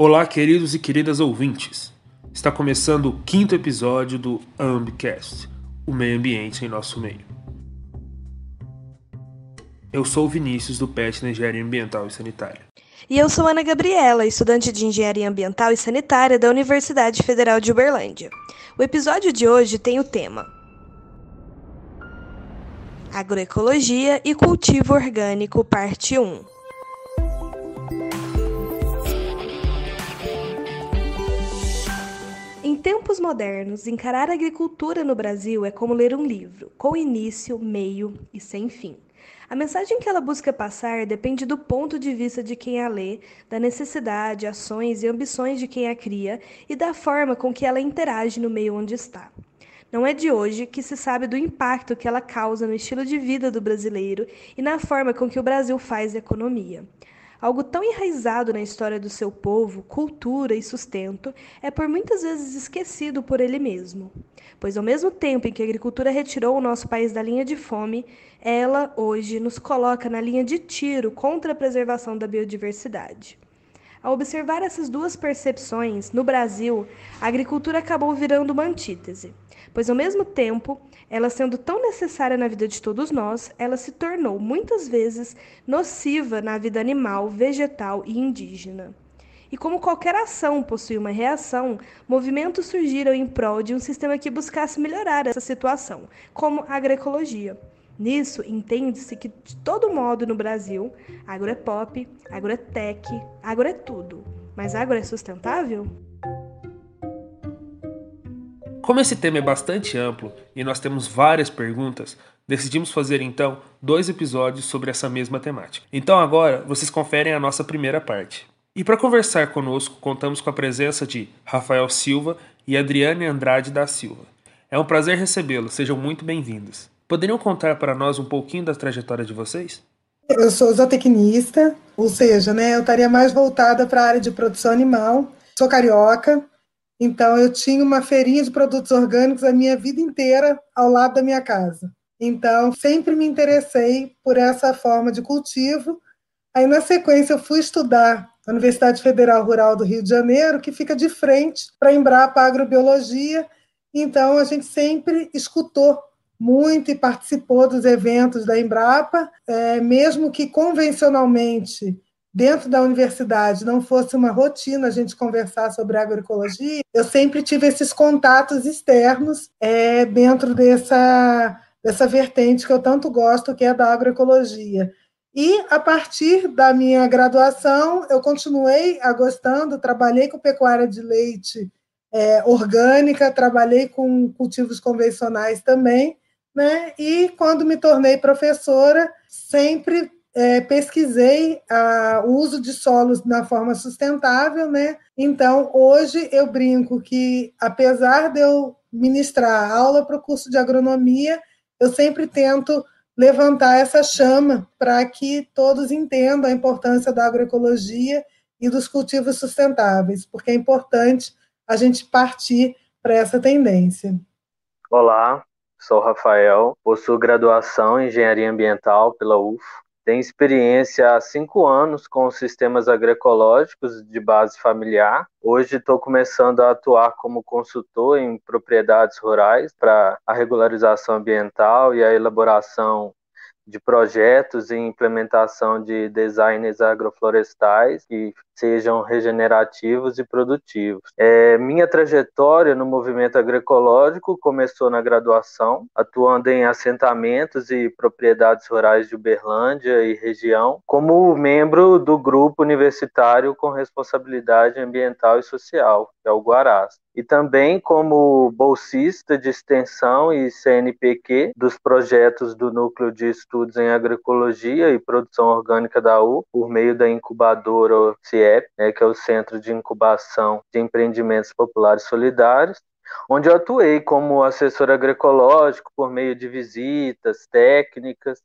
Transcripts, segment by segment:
Olá, queridos e queridas ouvintes. Está começando o quinto episódio do Ambcast, o meio ambiente em nosso meio. Eu sou o Vinícius do PET na Engenharia Ambiental e Sanitária. E eu sou Ana Gabriela, estudante de Engenharia Ambiental e Sanitária da Universidade Federal de Uberlândia. O episódio de hoje tem o tema Agroecologia e Cultivo Orgânico, parte 1. Tempos modernos, encarar a agricultura no Brasil é como ler um livro, com início, meio e sem fim. A mensagem que ela busca passar depende do ponto de vista de quem a lê, da necessidade, ações e ambições de quem a cria e da forma com que ela interage no meio onde está. Não é de hoje que se sabe do impacto que ela causa no estilo de vida do brasileiro e na forma com que o Brasil faz economia. Algo tão enraizado na história do seu povo, cultura e sustento, é por muitas vezes esquecido por ele mesmo. Pois, ao mesmo tempo em que a agricultura retirou o nosso país da linha de fome, ela, hoje, nos coloca na linha de tiro contra a preservação da biodiversidade. Ao observar essas duas percepções, no Brasil, a agricultura acabou virando uma antítese, pois, ao mesmo tempo, ela sendo tão necessária na vida de todos nós, ela se tornou muitas vezes nociva na vida animal, vegetal e indígena. E como qualquer ação possui uma reação, movimentos surgiram em prol de um sistema que buscasse melhorar essa situação, como a agroecologia. Nisso, entende-se que, de todo modo, no Brasil, agro é pop, agro é tech, agro é tudo. Mas agro é sustentável? Como esse tema é bastante amplo e nós temos várias perguntas, decidimos fazer então dois episódios sobre essa mesma temática. Então agora vocês conferem a nossa primeira parte. E para conversar conosco, contamos com a presença de Rafael Silva e Adriane Andrade da Silva. É um prazer recebê-los, sejam muito bem-vindos. Poderiam contar para nós um pouquinho da trajetória de vocês? Eu sou zootecnista, ou seja, né, eu estaria mais voltada para a área de produção animal. Sou carioca, então, eu tinha uma feirinha de produtos orgânicos a minha vida inteira ao lado da minha casa. Então, sempre me interessei por essa forma de cultivo. Aí, na sequência, eu fui estudar na Universidade Federal Rural do Rio de Janeiro, que fica de frente para a Embrapa Agrobiologia. Então, a gente sempre escutou muito e participou dos eventos da Embrapa, é, mesmo que convencionalmente dentro da universidade não fosse uma rotina a gente conversar sobre agroecologia, eu sempre tive esses contatos externos é, dentro dessa, dessa vertente que eu tanto gosto, que é da agroecologia. E, a partir da minha graduação, eu continuei gostando, trabalhei com pecuária de leite é, orgânica, trabalhei com cultivos convencionais também, né? e quando me tornei professora, sempre é, pesquisei o uso de solos na forma sustentável, né? Então, hoje eu brinco que, apesar de eu ministrar aula para o curso de agronomia, eu sempre tento levantar essa chama para que todos entendam a importância da agroecologia e dos cultivos sustentáveis, porque é importante a gente partir para essa tendência. Olá, sou Rafael, possuo graduação em Engenharia Ambiental pela UFO tem experiência há cinco anos com sistemas agroecológicos de base familiar. Hoje estou começando a atuar como consultor em propriedades rurais para a regularização ambiental e a elaboração de projetos e implementação de designs agroflorestais que sejam regenerativos e produtivos. É, minha trajetória no movimento agroecológico começou na graduação, atuando em assentamentos e propriedades rurais de Uberlândia e região, como membro do grupo universitário com responsabilidade ambiental e social, que é o Guarás e também como bolsista de extensão e CNPq dos projetos do Núcleo de Estudos em Agroecologia e Produção Orgânica da U, por meio da incubadora CIEP, né, que é o Centro de Incubação de Empreendimentos Populares Solidários, onde eu atuei como assessor agroecológico por meio de visitas técnicas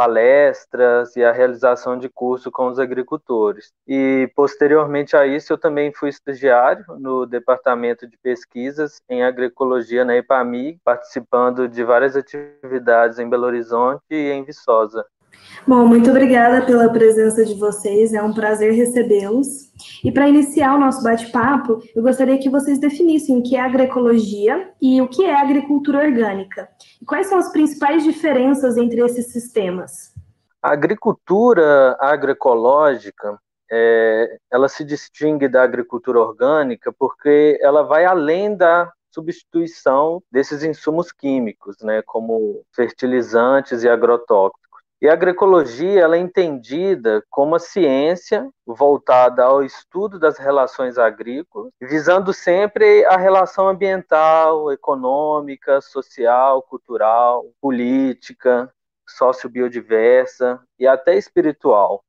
palestras e a realização de curso com os agricultores. E posteriormente a isso, eu também fui estagiário no departamento de pesquisas em agroecologia na EPAMIG, participando de várias atividades em Belo Horizonte e em Viçosa. Bom, muito obrigada pela presença de vocês, é um prazer recebê-los. E para iniciar o nosso bate-papo, eu gostaria que vocês definissem o que é agroecologia e o que é agricultura orgânica. E quais são as principais diferenças entre esses sistemas? A agricultura agroecológica, é, ela se distingue da agricultura orgânica porque ela vai além da substituição desses insumos químicos, né, como fertilizantes e agrotóxicos. E a agroecologia ela é entendida como a ciência voltada ao estudo das relações agrícolas, visando sempre a relação ambiental, econômica, social, cultural, política, sociobiodiversa e até espiritual.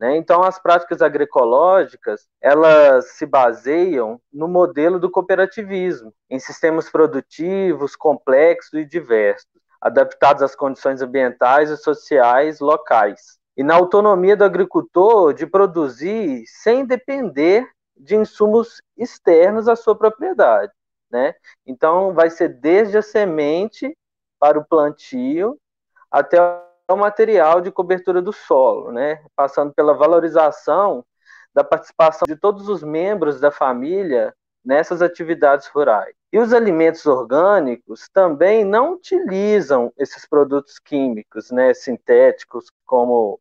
Né? Então, as práticas agroecológicas elas se baseiam no modelo do cooperativismo, em sistemas produtivos complexos e diversos adaptados às condições ambientais e sociais locais. E na autonomia do agricultor de produzir sem depender de insumos externos à sua propriedade. Né? Então, vai ser desde a semente para o plantio até o material de cobertura do solo, né? passando pela valorização da participação de todos os membros da família nessas atividades rurais. E os alimentos orgânicos também não utilizam esses produtos químicos, né, sintéticos, como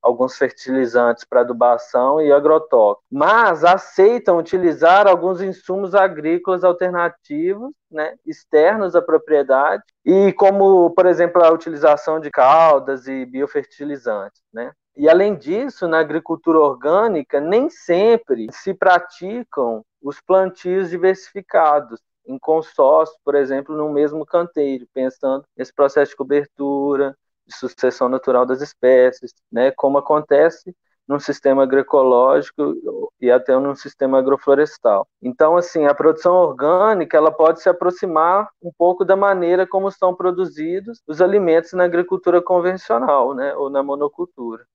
alguns fertilizantes para adubação e agrotóxicos, mas aceitam utilizar alguns insumos agrícolas alternativos, né, externos à propriedade, e como, por exemplo, a utilização de caldas e biofertilizantes, né? E além disso, na agricultura orgânica, nem sempre se praticam os plantios diversificados em consórcio, por exemplo, no mesmo canteiro, pensando nesse processo de cobertura, de sucessão natural das espécies, né, como acontece num sistema agroecológico e até num sistema agroflorestal. Então, assim, a produção orgânica ela pode se aproximar um pouco da maneira como são produzidos os alimentos na agricultura convencional, né, ou na monocultura.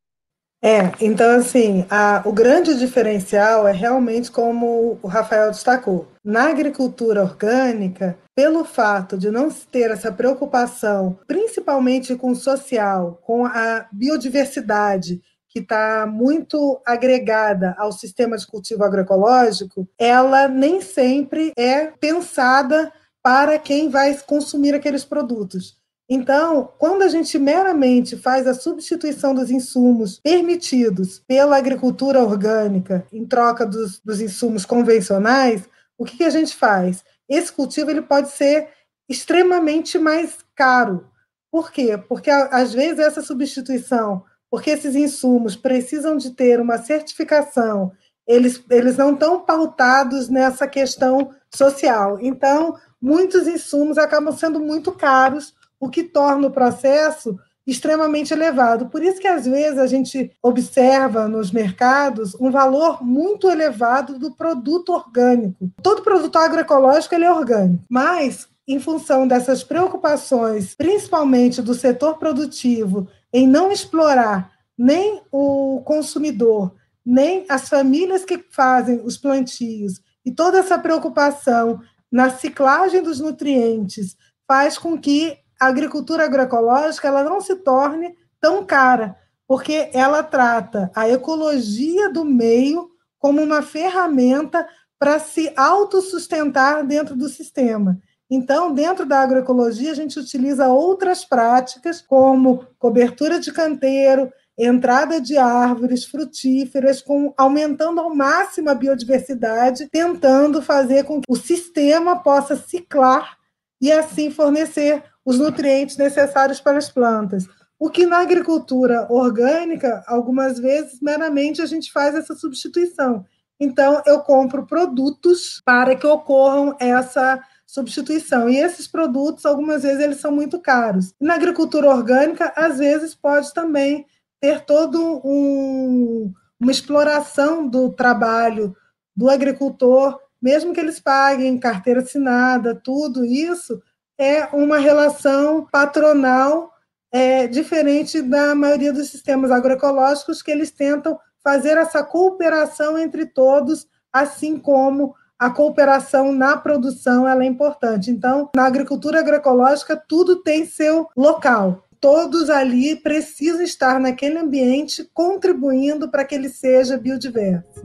É, então assim, a, o grande diferencial é realmente como o Rafael destacou. Na agricultura orgânica, pelo fato de não ter essa preocupação, principalmente com o social, com a biodiversidade, que está muito agregada ao sistema de cultivo agroecológico, ela nem sempre é pensada para quem vai consumir aqueles produtos. Então, quando a gente meramente faz a substituição dos insumos permitidos pela agricultura orgânica em troca dos, dos insumos convencionais, o que, que a gente faz? Esse cultivo ele pode ser extremamente mais caro. Por quê? Porque às vezes essa substituição, porque esses insumos precisam de ter uma certificação, eles, eles não estão pautados nessa questão social. Então, muitos insumos acabam sendo muito caros o que torna o processo extremamente elevado. Por isso que às vezes a gente observa nos mercados um valor muito elevado do produto orgânico. Todo produto agroecológico ele é orgânico, mas em função dessas preocupações, principalmente do setor produtivo, em não explorar nem o consumidor, nem as famílias que fazem os plantios, e toda essa preocupação na ciclagem dos nutrientes faz com que a agricultura agroecológica ela não se torne tão cara, porque ela trata a ecologia do meio como uma ferramenta para se autossustentar dentro do sistema. Então, dentro da agroecologia, a gente utiliza outras práticas, como cobertura de canteiro, entrada de árvores frutíferas, com, aumentando ao máximo a biodiversidade, tentando fazer com que o sistema possa ciclar e assim fornecer os nutrientes necessários para as plantas. O que na agricultura orgânica, algumas vezes, meramente a gente faz essa substituição. Então, eu compro produtos para que ocorram essa substituição. E esses produtos, algumas vezes, eles são muito caros. Na agricultura orgânica, às vezes, pode também ter todo um, uma exploração do trabalho do agricultor, mesmo que eles paguem carteira assinada, tudo isso, é uma relação patronal é, diferente da maioria dos sistemas agroecológicos, que eles tentam fazer essa cooperação entre todos, assim como a cooperação na produção ela é importante. Então, na agricultura agroecológica, tudo tem seu local. todos ali precisam estar naquele ambiente contribuindo para que ele seja biodiverso.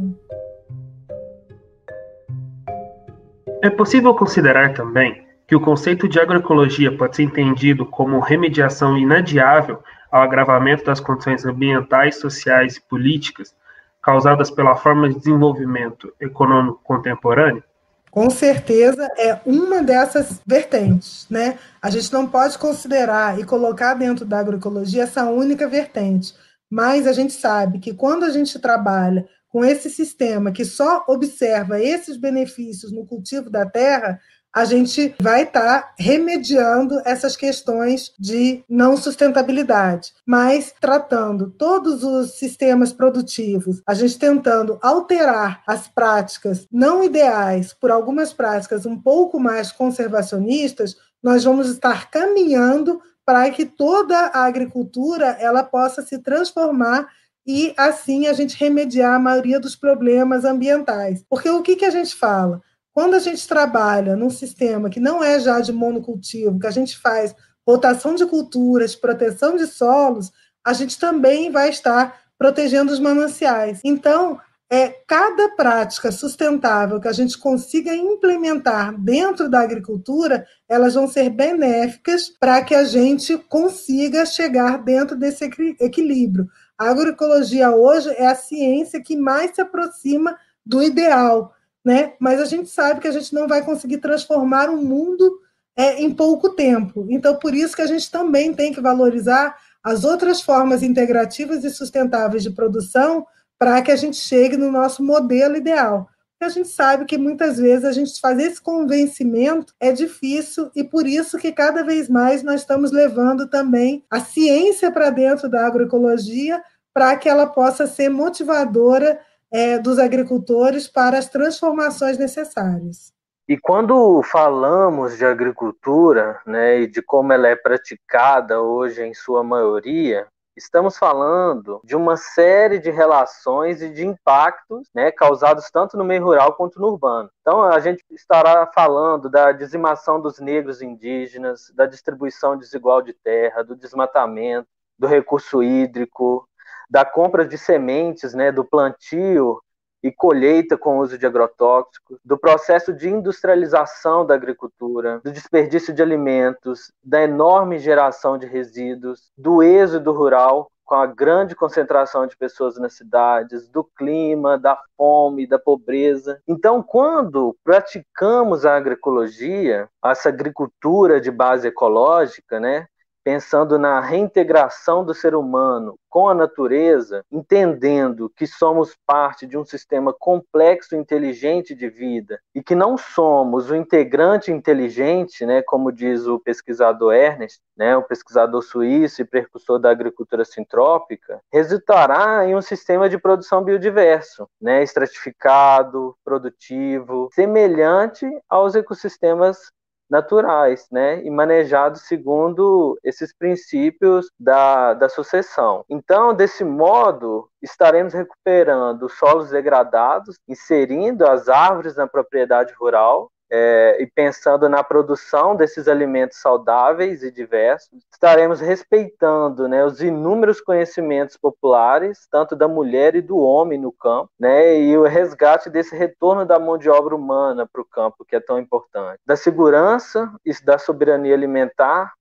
É possível considerar também que o conceito de agroecologia pode ser entendido como remediação inadiável ao agravamento das condições ambientais, sociais e políticas causadas pela forma de desenvolvimento econômico contemporâneo? Com certeza é uma dessas vertentes, né? A gente não pode considerar e colocar dentro da agroecologia essa única vertente, mas a gente sabe que quando a gente trabalha com esse sistema que só observa esses benefícios no cultivo da terra, a gente vai estar tá remediando essas questões de não sustentabilidade, mas tratando todos os sistemas produtivos, a gente tentando alterar as práticas não ideais por algumas práticas um pouco mais conservacionistas, nós vamos estar caminhando para que toda a agricultura ela possa se transformar e assim a gente remediar a maioria dos problemas ambientais. Porque o que, que a gente fala? Quando a gente trabalha num sistema que não é já de monocultivo, que a gente faz rotação de culturas, proteção de solos, a gente também vai estar protegendo os mananciais. Então, é cada prática sustentável que a gente consiga implementar dentro da agricultura, elas vão ser benéficas para que a gente consiga chegar dentro desse equilíbrio. A agroecologia hoje é a ciência que mais se aproxima do ideal, né? Mas a gente sabe que a gente não vai conseguir transformar o mundo é, em pouco tempo. Então, por isso que a gente também tem que valorizar as outras formas integrativas e sustentáveis de produção para que a gente chegue no nosso modelo ideal. Porque a gente sabe que muitas vezes a gente fazer esse convencimento é difícil e por isso que cada vez mais nós estamos levando também a ciência para dentro da agroecologia para que ela possa ser motivadora é, dos agricultores para as transformações necessárias. E quando falamos de agricultura, né, e de como ela é praticada hoje em sua maioria, estamos falando de uma série de relações e de impactos né, causados tanto no meio rural quanto no urbano. Então, a gente estará falando da dizimação dos negros indígenas, da distribuição desigual de terra, do desmatamento, do recurso hídrico, da compra de sementes, né, do plantio e colheita com uso de agrotóxicos, do processo de industrialização da agricultura, do desperdício de alimentos, da enorme geração de resíduos, do êxodo rural, com a grande concentração de pessoas nas cidades, do clima, da fome, da pobreza. Então, quando praticamos a agroecologia, essa agricultura de base ecológica, né, pensando na reintegração do ser humano com a natureza, entendendo que somos parte de um sistema complexo e inteligente de vida e que não somos o integrante inteligente, né, como diz o pesquisador Ernest, né, o pesquisador suíço e precursor da agricultura sintrópica, resultará em um sistema de produção biodiverso, né, estratificado, produtivo, semelhante aos ecossistemas naturais, né, e manejados segundo esses princípios da, da sucessão. Então, desse modo, estaremos recuperando solos degradados, inserindo as árvores na propriedade rural é, e pensando na produção desses alimentos saudáveis e diversos, estaremos respeitando né, os inúmeros conhecimentos populares, tanto da mulher e do homem no campo, né, e o resgate desse retorno da mão de obra humana para o campo, que é tão importante, da segurança e da soberania alimentar,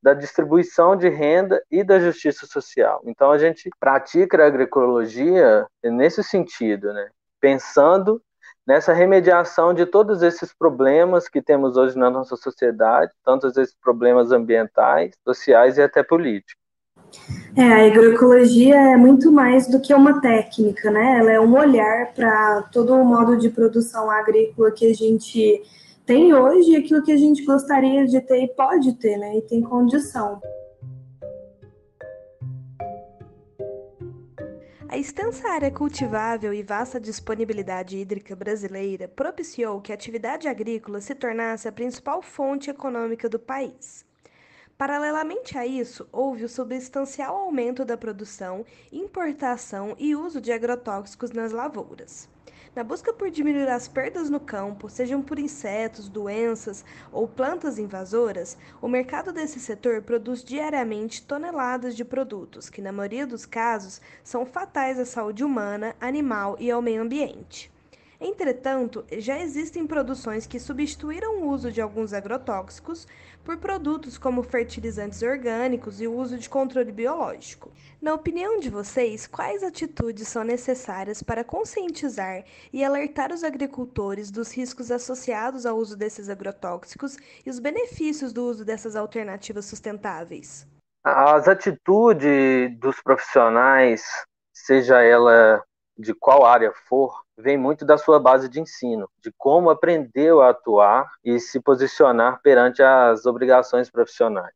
da distribuição de renda e da justiça social. Então a gente pratica a agroecologia nesse sentido, né? pensando nessa remediação de todos esses problemas que temos hoje na nossa sociedade, tantos esses problemas ambientais, sociais e até políticos. É, a agroecologia é muito mais do que uma técnica, né? Ela é um olhar para todo o modo de produção agrícola que a gente tem hoje e aquilo que a gente gostaria de ter e pode ter, né? E tem condição. A extensa área cultivável e vasta disponibilidade hídrica brasileira propiciou que a atividade agrícola se tornasse a principal fonte econômica do país. Paralelamente a isso, houve o substancial aumento da produção, importação e uso de agrotóxicos nas lavouras. Na busca por diminuir as perdas no campo, sejam por insetos, doenças ou plantas invasoras, o mercado desse setor produz diariamente toneladas de produtos que, na maioria dos casos, são fatais à saúde humana, animal e ao meio ambiente. Entretanto, já existem produções que substituíram o uso de alguns agrotóxicos por produtos como fertilizantes orgânicos e o uso de controle biológico. Na opinião de vocês, quais atitudes são necessárias para conscientizar e alertar os agricultores dos riscos associados ao uso desses agrotóxicos e os benefícios do uso dessas alternativas sustentáveis? As atitudes dos profissionais, seja ela de qual área for, vem muito da sua base de ensino, de como aprendeu a atuar e se posicionar perante as obrigações profissionais.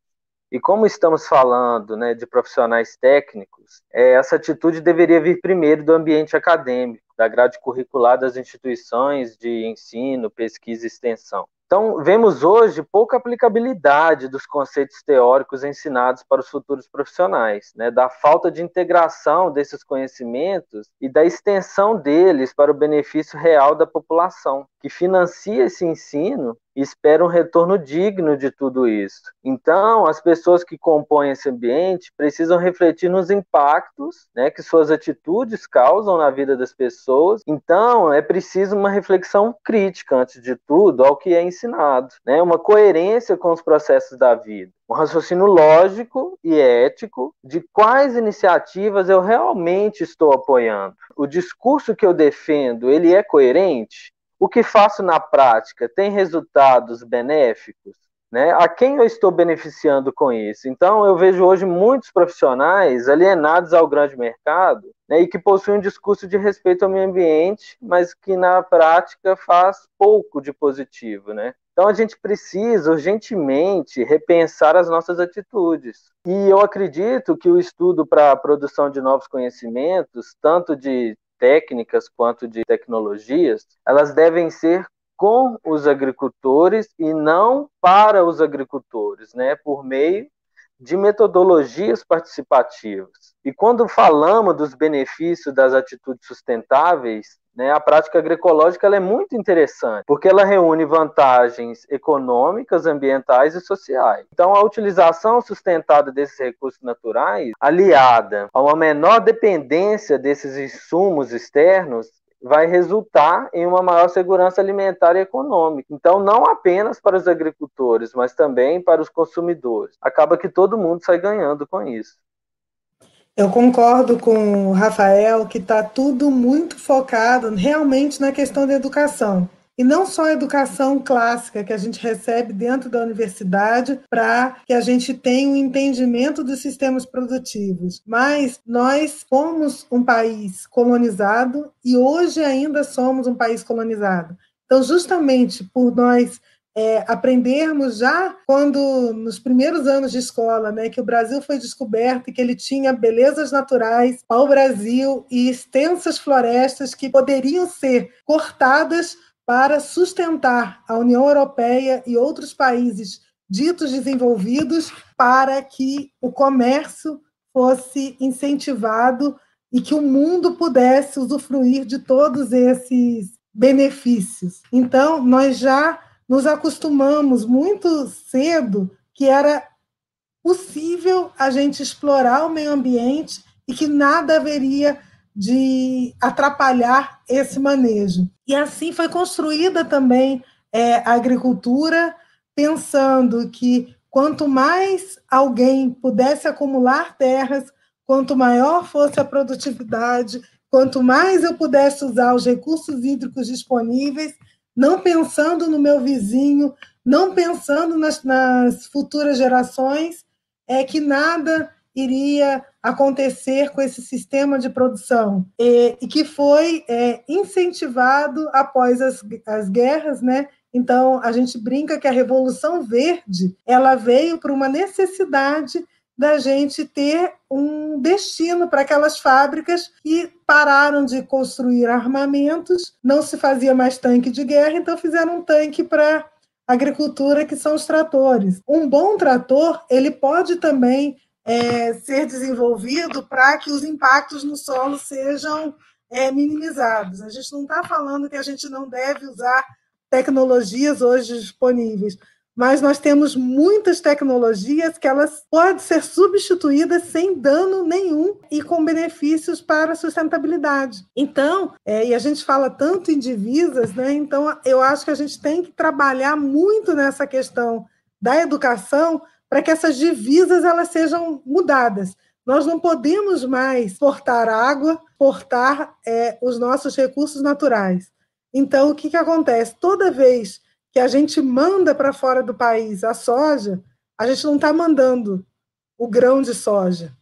E como estamos falando né, de profissionais técnicos, é, essa atitude deveria vir primeiro do ambiente acadêmico, da grade curricular das instituições de ensino, pesquisa e extensão. Então, vemos hoje pouca aplicabilidade dos conceitos teóricos ensinados para os futuros profissionais, né, da falta de integração desses conhecimentos e da extensão deles para o benefício real da população, que financia esse ensino espera um retorno digno de tudo isso. Então, as pessoas que compõem esse ambiente precisam refletir nos impactos né, que suas atitudes causam na vida das pessoas. Então, é preciso uma reflexão crítica, antes de tudo, ao que é ensinado, né, uma coerência com os processos da vida um raciocínio lógico e ético de quais iniciativas eu realmente estou apoiando. O discurso que eu defendo, ele é coerente? O que faço na prática tem resultados benéficos? Né? A quem eu estou beneficiando com isso? Então, eu vejo hoje muitos profissionais alienados ao grande mercado né, e que possuem um discurso de respeito ao meio ambiente, mas que na prática faz pouco de positivo. Né? Então, a gente precisa urgentemente repensar as nossas atitudes. E eu acredito que o estudo para a produção de novos conhecimentos, tanto de técnicas quanto de tecnologias, elas devem ser com os agricultores e não para os agricultores, né, por meio de metodologias participativas. E quando falamos dos benefícios das atitudes sustentáveis, né, a prática agroecológica é muito interessante, porque ela reúne vantagens econômicas, ambientais e sociais. Então, a utilização sustentada desses recursos naturais, aliada a uma menor dependência desses insumos externos, vai resultar em uma maior segurança alimentar e econômica. Então, não apenas para os agricultores, mas também para os consumidores. Acaba que todo mundo sai ganhando com isso. Eu concordo com o Rafael que está tudo muito focado realmente na questão da educação. E não só a educação clássica que a gente recebe dentro da universidade para que a gente tenha um entendimento dos sistemas produtivos, mas nós fomos um país colonizado e hoje ainda somos um país colonizado. Então, justamente por nós é, aprendermos já quando, nos primeiros anos de escola, né, que o Brasil foi descoberto e que ele tinha belezas naturais ao Brasil e extensas florestas que poderiam ser cortadas para sustentar a União Europeia e outros países ditos desenvolvidos para que o comércio fosse incentivado e que o mundo pudesse usufruir de todos esses benefícios. Então, nós já nos acostumamos muito cedo que era possível a gente explorar o meio ambiente e que nada haveria de atrapalhar esse manejo. E assim foi construída também é, a agricultura, pensando que quanto mais alguém pudesse acumular terras, quanto maior fosse a produtividade, quanto mais eu pudesse usar os recursos hídricos disponíveis, não pensando no meu vizinho, não pensando nas, nas futuras gerações, é que nada iria acontecer com esse sistema de produção e, e que foi é, incentivado após as, as guerras, né? Então a gente brinca que a revolução verde ela veio por uma necessidade da gente ter um destino para aquelas fábricas que pararam de construir armamentos, não se fazia mais tanque de guerra, então fizeram um tanque para agricultura, que são os tratores. Um bom trator, ele pode também é, ser desenvolvido para que os impactos no solo sejam é, minimizados. A gente não está falando que a gente não deve usar tecnologias hoje disponíveis, mas nós temos muitas tecnologias que elas podem ser substituídas sem dano nenhum e com benefícios para a sustentabilidade. Então, é, e a gente fala tanto em divisas, né? Então, eu acho que a gente tem que trabalhar muito nessa questão da educação para que essas divisas elas sejam mudadas. Nós não podemos mais exportar água, exportar é, os nossos recursos naturais. Então, o que, que acontece? Toda vez que a gente manda para fora do país a soja, a gente não está mandando o grão de soja.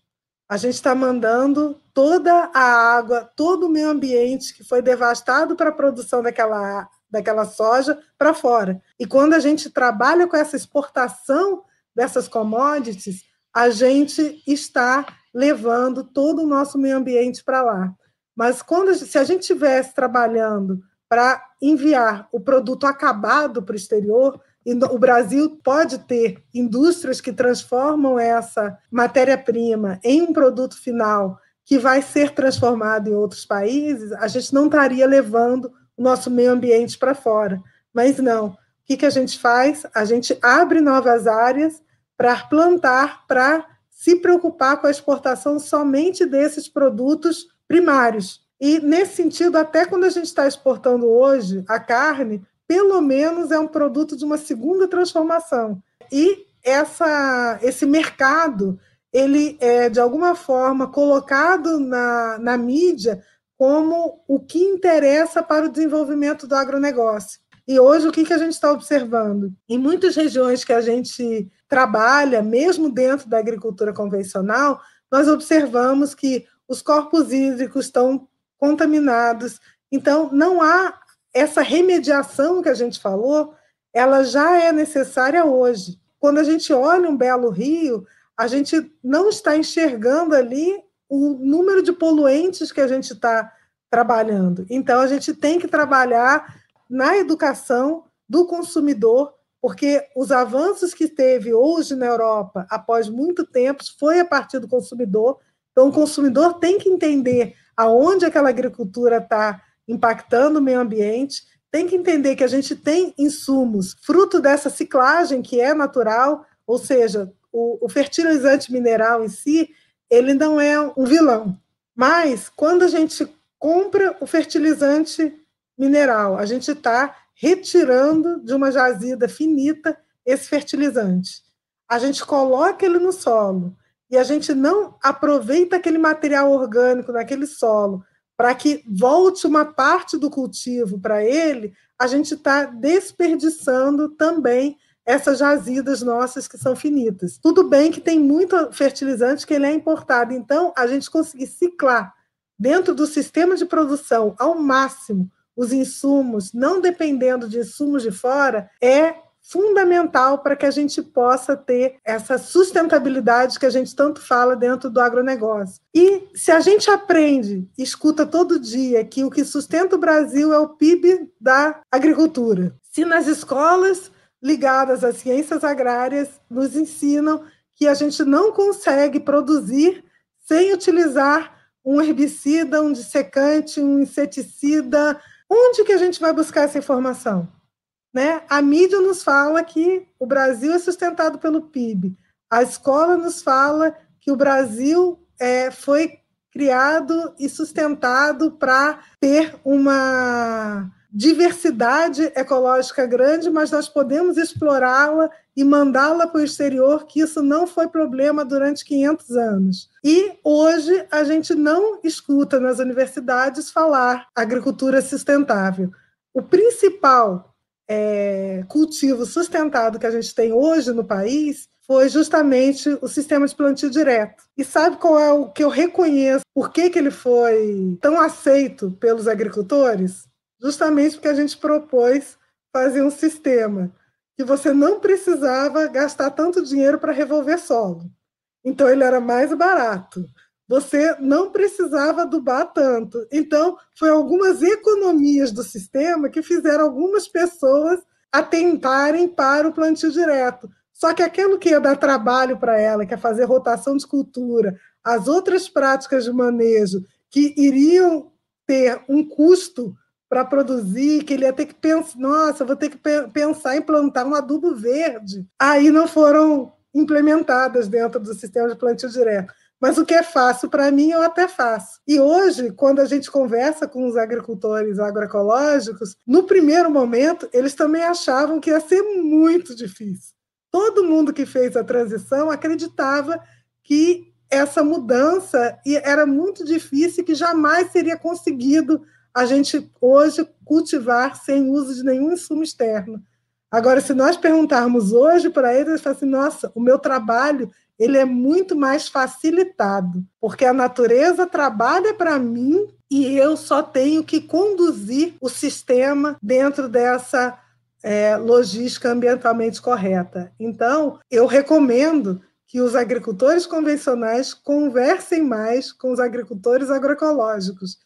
A gente está mandando toda a água, todo o meio ambiente que foi devastado para a produção daquela, daquela soja para fora. E quando a gente trabalha com essa exportação dessas commodities, a gente está levando todo o nosso meio ambiente para lá. Mas quando se a gente estivesse trabalhando para enviar o produto acabado para o exterior. E o Brasil pode ter indústrias que transformam essa matéria-prima em um produto final que vai ser transformado em outros países, a gente não estaria levando o nosso meio ambiente para fora. Mas não. O que, que a gente faz? A gente abre novas áreas para plantar, para se preocupar com a exportação somente desses produtos primários. E, nesse sentido, até quando a gente está exportando hoje a carne, pelo menos é um produto de uma segunda transformação. E essa, esse mercado, ele é, de alguma forma, colocado na, na mídia como o que interessa para o desenvolvimento do agronegócio. E hoje, o que, que a gente está observando? Em muitas regiões que a gente trabalha, mesmo dentro da agricultura convencional, nós observamos que os corpos hídricos estão contaminados. Então, não há essa remediação que a gente falou, ela já é necessária hoje. Quando a gente olha um belo rio, a gente não está enxergando ali o número de poluentes que a gente está trabalhando. Então, a gente tem que trabalhar na educação do consumidor, porque os avanços que teve hoje na Europa, após muito tempo, foi a partir do consumidor. Então, o consumidor tem que entender aonde aquela agricultura está impactando o meio ambiente, tem que entender que a gente tem insumos fruto dessa ciclagem que é natural, ou seja, o, o fertilizante mineral em si, ele não é um vilão. Mas quando a gente compra o fertilizante mineral, a gente está retirando de uma jazida finita esse fertilizante. A gente coloca ele no solo, e a gente não aproveita aquele material orgânico naquele solo para que volte uma parte do cultivo para ele, a gente está desperdiçando também essas jazidas nossas que são finitas. Tudo bem que tem muito fertilizante que ele é importado, então a gente conseguir ciclar dentro do sistema de produção ao máximo os insumos, não dependendo de insumos de fora, é fundamental para que a gente possa ter essa sustentabilidade que a gente tanto fala dentro do agronegócio. E se a gente aprende, escuta todo dia que o que sustenta o Brasil é o PIB da agricultura, se nas escolas ligadas às ciências agrárias nos ensinam que a gente não consegue produzir sem utilizar um herbicida, um dissecante, um inseticida, onde que a gente vai buscar essa informação? Né? A mídia nos fala que o Brasil é sustentado pelo PIB. A escola nos fala que o Brasil é, foi criado e sustentado para ter uma diversidade ecológica grande, mas nós podemos explorá-la e mandá-la para o exterior, que isso não foi problema durante 500 anos. E hoje a gente não escuta nas universidades falar agricultura sustentável. O principal é, cultivo sustentado que a gente tem hoje no país foi justamente o sistema de plantio direto. E sabe qual é o que eu reconheço? Por que, que ele foi tão aceito pelos agricultores? Justamente porque a gente propôs fazer um sistema que você não precisava gastar tanto dinheiro para revolver solo. Então ele era mais barato você não precisava adubar tanto. Então, foi algumas economias do sistema que fizeram algumas pessoas atentarem para o plantio direto. Só que aquilo que ia dar trabalho para ela, que é fazer rotação de cultura, as outras práticas de manejo que iriam ter um custo para produzir, que ele ia ter que pensar, nossa, vou ter que pensar em plantar um adubo verde. Aí não foram implementadas dentro do sistema de plantio direto. Mas o que é fácil para mim, eu até faço. E hoje, quando a gente conversa com os agricultores agroecológicos, no primeiro momento, eles também achavam que ia ser muito difícil. Todo mundo que fez a transição acreditava que essa mudança era muito difícil que jamais seria conseguido a gente hoje cultivar sem uso de nenhum insumo externo. Agora, se nós perguntarmos hoje para eles, eles falam assim: nossa, o meu trabalho ele é muito mais facilitado, porque a natureza trabalha para mim e eu só tenho que conduzir o sistema dentro dessa é, logística ambientalmente correta. Então, eu recomendo que os agricultores convencionais conversem mais com os agricultores agroecológicos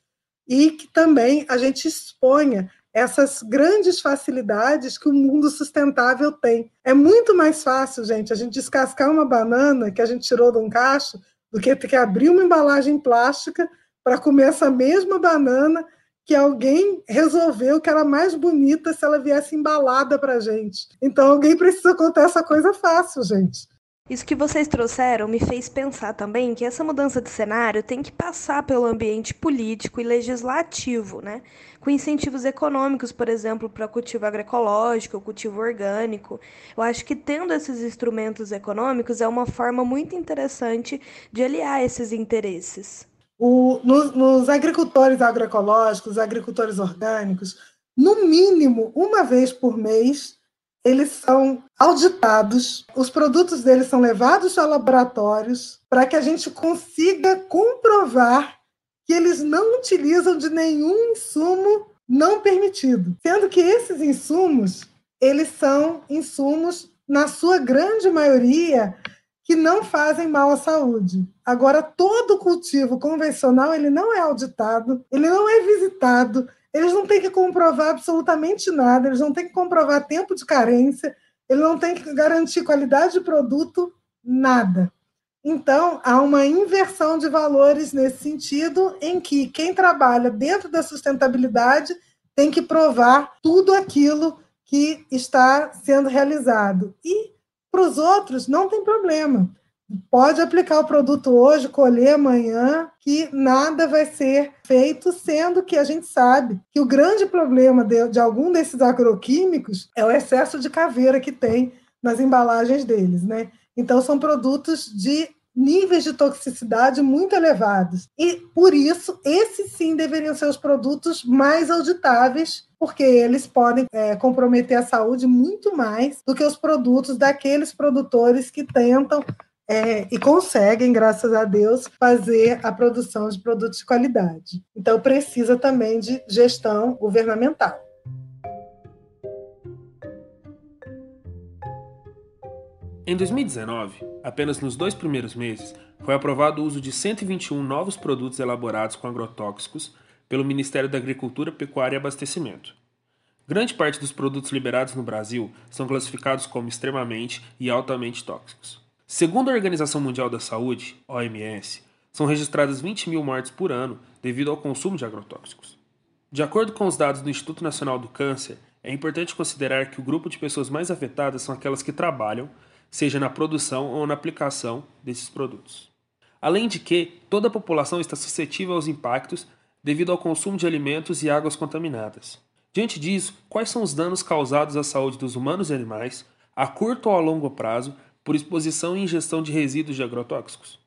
e que também a gente exponha essas grandes facilidades que o mundo sustentável tem. É muito mais fácil, gente, a gente descascar uma banana que a gente tirou de um cacho do que ter que abrir uma embalagem plástica para comer essa mesma banana que alguém resolveu que era mais bonita se ela viesse embalada para gente. Então alguém precisa contar essa coisa fácil, gente. Isso que vocês trouxeram me fez pensar também que essa mudança de cenário tem que passar pelo ambiente político e legislativo, né? Com incentivos econômicos, por exemplo, para cultivo agroecológico, cultivo orgânico. Eu acho que tendo esses instrumentos econômicos é uma forma muito interessante de aliar esses interesses. O, nos, nos agricultores agroecológicos, agricultores orgânicos, no mínimo uma vez por mês, eles são auditados, os produtos deles são levados a laboratórios para que a gente consiga comprovar que eles não utilizam de nenhum insumo não permitido, sendo que esses insumos eles são insumos na sua grande maioria que não fazem mal à saúde. Agora todo cultivo convencional ele não é auditado, ele não é visitado, eles não têm que comprovar absolutamente nada, eles não têm que comprovar tempo de carência, eles não têm que garantir qualidade de produto, nada. Então, há uma inversão de valores nesse sentido, em que quem trabalha dentro da sustentabilidade tem que provar tudo aquilo que está sendo realizado. E para os outros, não tem problema pode aplicar o produto hoje, colher amanhã, que nada vai ser feito, sendo que a gente sabe que o grande problema de, de algum desses agroquímicos é o excesso de caveira que tem nas embalagens deles, né? Então são produtos de níveis de toxicidade muito elevados. E por isso, esses sim deveriam ser os produtos mais auditáveis, porque eles podem é, comprometer a saúde muito mais do que os produtos daqueles produtores que tentam é, e conseguem, graças a Deus, fazer a produção de produtos de qualidade. Então, precisa também de gestão governamental. Em 2019, apenas nos dois primeiros meses, foi aprovado o uso de 121 novos produtos elaborados com agrotóxicos pelo Ministério da Agricultura, Pecuária e Abastecimento. Grande parte dos produtos liberados no Brasil são classificados como extremamente e altamente tóxicos. Segundo a Organização Mundial da Saúde, OMS, são registradas 20 mil mortes por ano devido ao consumo de agrotóxicos. De acordo com os dados do Instituto Nacional do Câncer, é importante considerar que o grupo de pessoas mais afetadas são aquelas que trabalham, seja na produção ou na aplicação desses produtos. Além de que toda a população está suscetível aos impactos devido ao consumo de alimentos e águas contaminadas. Diante disso, quais são os danos causados à saúde dos humanos e animais, a curto ou a longo prazo, por exposição e ingestão de resíduos de agrotóxicos?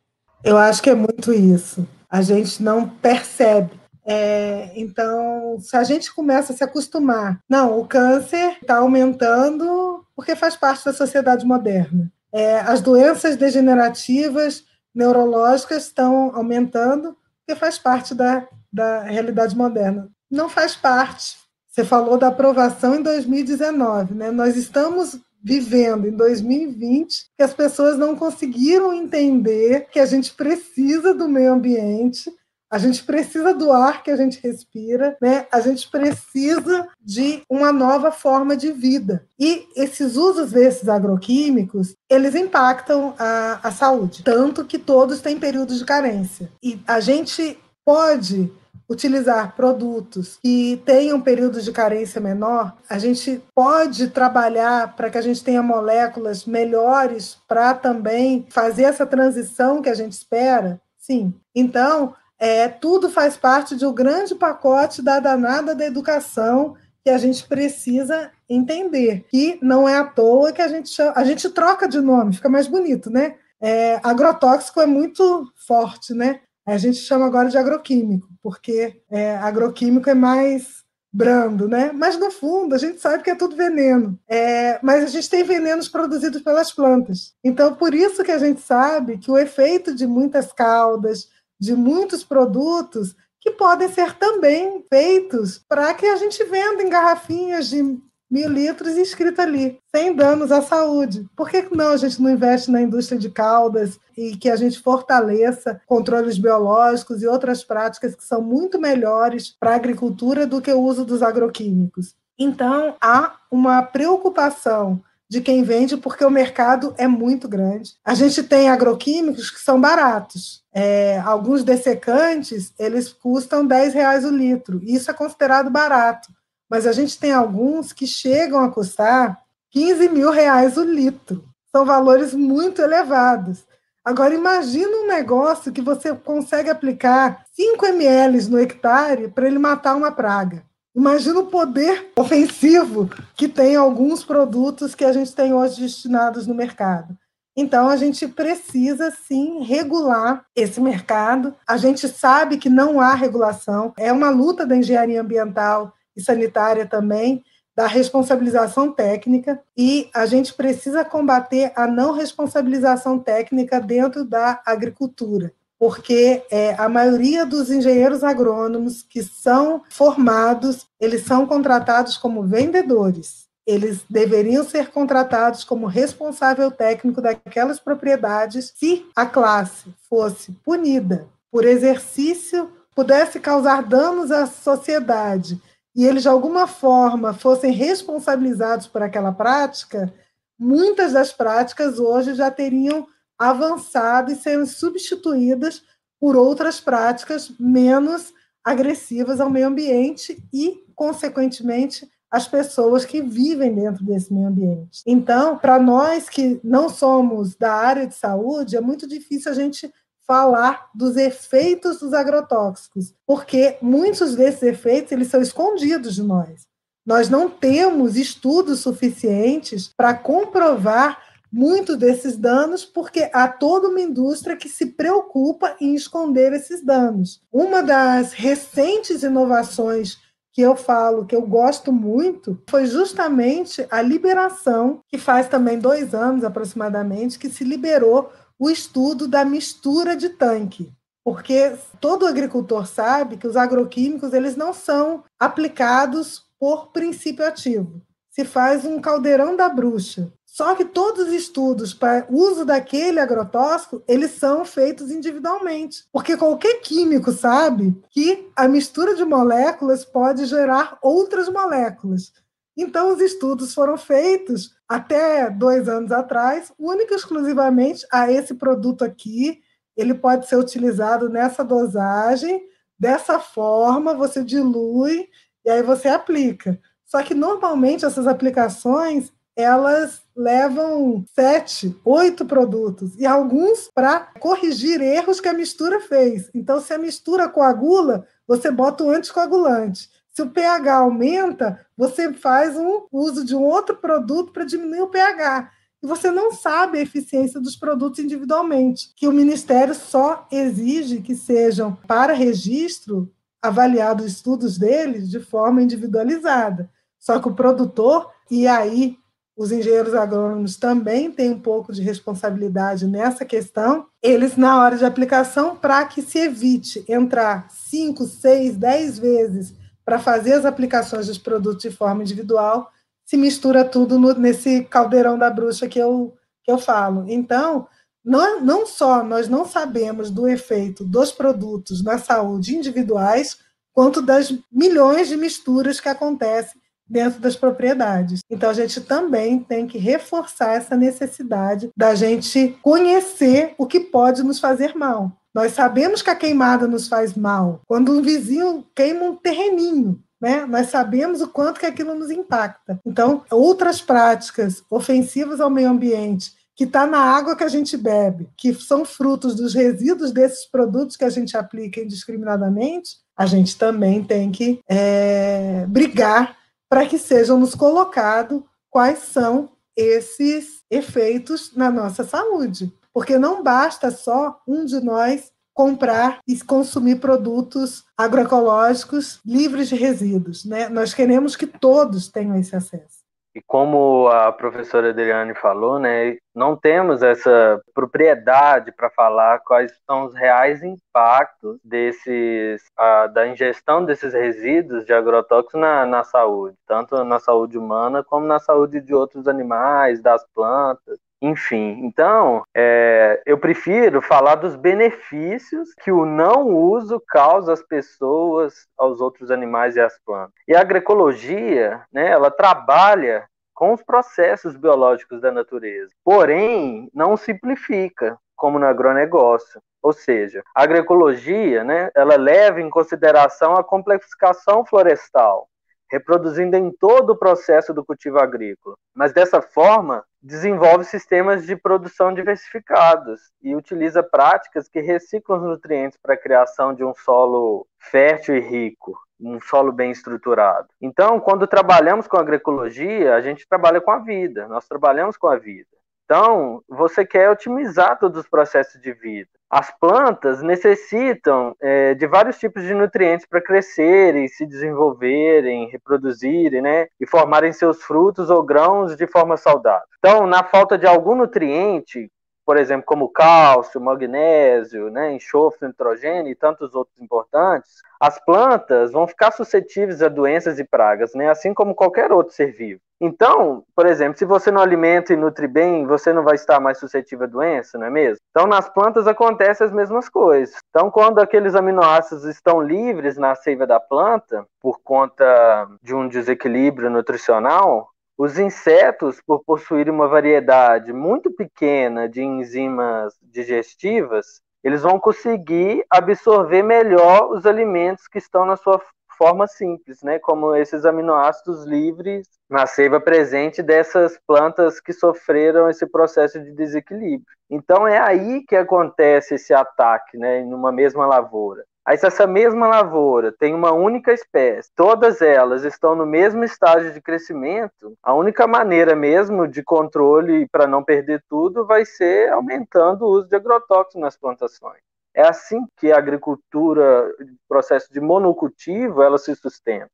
Eu acho que é muito isso. A gente não percebe. É, então, se a gente começa a se acostumar, não, o câncer está aumentando porque faz parte da sociedade moderna. É, as doenças degenerativas neurológicas estão aumentando porque faz parte da, da realidade moderna. Não faz parte. Você falou da aprovação em 2019, né? Nós estamos vivendo em 2020 que as pessoas não conseguiram entender que a gente precisa do meio ambiente, A gente precisa do ar que a gente respira, né? A gente precisa de uma nova forma de vida. E esses usos desses agroquímicos, eles impactam a, a saúde, tanto que todos têm períodos de carência. E a gente pode utilizar produtos que tenham períodos de carência menor, a gente pode trabalhar para que a gente tenha moléculas melhores para também fazer essa transição que a gente espera? Sim. Então, é, tudo faz parte de um grande pacote da danada da educação que a gente precisa entender. Que não é à toa que a gente chama, a gente troca de nome, fica mais bonito, né? É, agrotóxico é muito forte, né? A gente chama agora de agroquímico, porque é, agroquímico é mais brando, né? Mas no fundo a gente sabe que é tudo veneno. É, mas a gente tem venenos produzidos pelas plantas. Então por isso que a gente sabe que o efeito de muitas caudas, de muitos produtos que podem ser também feitos para que a gente venda em garrafinhas de mil litros escrito ali, sem danos à saúde. Por que não a gente não investe na indústria de caldas e que a gente fortaleça controles biológicos e outras práticas que são muito melhores para a agricultura do que o uso dos agroquímicos? Então, há uma preocupação de quem vende, porque o mercado é muito grande. A gente tem agroquímicos que são baratos. É, alguns dessecantes, eles custam 10 reais o litro. Isso é considerado barato. Mas a gente tem alguns que chegam a custar 15 mil reais o litro. São valores muito elevados. Agora, imagina um negócio que você consegue aplicar 5 ml no hectare para ele matar uma praga. Imagina o poder ofensivo que tem alguns produtos que a gente tem hoje destinados no mercado. Então, a gente precisa sim regular esse mercado. A gente sabe que não há regulação, é uma luta da engenharia ambiental e sanitária também, da responsabilização técnica, e a gente precisa combater a não responsabilização técnica dentro da agricultura porque é, a maioria dos engenheiros agrônomos que são formados, eles são contratados como vendedores. Eles deveriam ser contratados como responsável técnico daquelas propriedades se a classe fosse punida por exercício, pudesse causar danos à sociedade e eles de alguma forma fossem responsabilizados por aquela prática, muitas das práticas hoje já teriam avançado e sendo substituídas por outras práticas menos agressivas ao meio ambiente e, consequentemente, às pessoas que vivem dentro desse meio ambiente. Então, para nós que não somos da área de saúde, é muito difícil a gente falar dos efeitos dos agrotóxicos, porque muitos desses efeitos eles são escondidos de nós. Nós não temos estudos suficientes para comprovar muitos desses danos, porque há toda uma indústria que se preocupa em esconder esses danos. Uma das recentes inovações que eu falo que eu gosto muito foi justamente a liberação, que faz também dois anos aproximadamente, que se liberou o estudo da mistura de tanque. Porque todo agricultor sabe que os agroquímicos eles não são aplicados por princípio ativo. Se faz um caldeirão da bruxa. Só que todos os estudos para uso daquele agrotóxico, eles são feitos individualmente. Porque qualquer químico sabe que a mistura de moléculas pode gerar outras moléculas. Então, os estudos foram feitos até dois anos atrás, única e exclusivamente a esse produto aqui. Ele pode ser utilizado nessa dosagem, dessa forma, você dilui e aí você aplica. Só que normalmente essas aplicações elas levam sete, oito produtos, e alguns para corrigir erros que a mistura fez. Então, se a mistura coagula, você bota o anticoagulante. Se o pH aumenta, você faz um uso de um outro produto para diminuir o pH. E você não sabe a eficiência dos produtos individualmente, que o Ministério só exige que sejam, para registro, avaliados estudos deles de forma individualizada. Só que o produtor, e aí os engenheiros agrônomos também têm um pouco de responsabilidade nessa questão. Eles, na hora de aplicação, para que se evite entrar 5, 6, 10 vezes para fazer as aplicações dos produtos de forma individual, se mistura tudo no, nesse caldeirão da bruxa que eu, que eu falo. Então, não, não só nós não sabemos do efeito dos produtos na saúde individuais, quanto das milhões de misturas que acontecem dentro das propriedades. Então a gente também tem que reforçar essa necessidade da gente conhecer o que pode nos fazer mal. Nós sabemos que a queimada nos faz mal. Quando um vizinho queima um terreninho, né? Nós sabemos o quanto que aquilo nos impacta. Então, outras práticas ofensivas ao meio ambiente que está na água que a gente bebe, que são frutos dos resíduos desses produtos que a gente aplica indiscriminadamente, a gente também tem que é, brigar para que sejam nos colocados quais são esses efeitos na nossa saúde. Porque não basta só um de nós comprar e consumir produtos agroecológicos livres de resíduos. Né? Nós queremos que todos tenham esse acesso. E como a professora Adriane falou, né, não temos essa propriedade para falar quais são os reais impactos desses, a, da ingestão desses resíduos de agrotóxicos na, na saúde, tanto na saúde humana como na saúde de outros animais, das plantas. Enfim, então é, eu prefiro falar dos benefícios que o não uso causa às pessoas, aos outros animais e às plantas. E a agroecologia, né, ela trabalha com os processos biológicos da natureza, porém não simplifica, como no agronegócio. Ou seja, a agroecologia, né, ela leva em consideração a complexificação florestal, reproduzindo em todo o processo do cultivo agrícola. Mas dessa forma, desenvolve sistemas de produção diversificados e utiliza práticas que reciclam os nutrientes para a criação de um solo fértil e rico, um solo bem estruturado. Então, quando trabalhamos com agroecologia, a gente trabalha com a vida, nós trabalhamos com a vida. Então, você quer otimizar todos os processos de vida. As plantas necessitam é, de vários tipos de nutrientes para crescerem, se desenvolverem, reproduzirem, né? E formarem seus frutos ou grãos de forma saudável. Então, na falta de algum nutriente, por exemplo, como cálcio, magnésio, né, enxofre, nitrogênio e tantos outros importantes, as plantas vão ficar suscetíveis a doenças e pragas, né, assim como qualquer outro ser vivo. Então, por exemplo, se você não alimenta e nutre bem, você não vai estar mais suscetível a doença, não é mesmo? Então, nas plantas acontecem as mesmas coisas. Então, quando aqueles aminoácidos estão livres na seiva da planta, por conta de um desequilíbrio nutricional, os insetos, por possuírem uma variedade muito pequena de enzimas digestivas, eles vão conseguir absorver melhor os alimentos que estão na sua forma simples, né? Como esses aminoácidos livres na seiva presente dessas plantas que sofreram esse processo de desequilíbrio. Então é aí que acontece esse ataque, né? Numa mesma lavoura. Aí, se essa mesma lavoura tem uma única espécie, todas elas estão no mesmo estágio de crescimento, a única maneira mesmo de controle para não perder tudo vai ser aumentando o uso de agrotóxicos nas plantações. É assim que a agricultura, processo de monocultivo, ela se sustenta.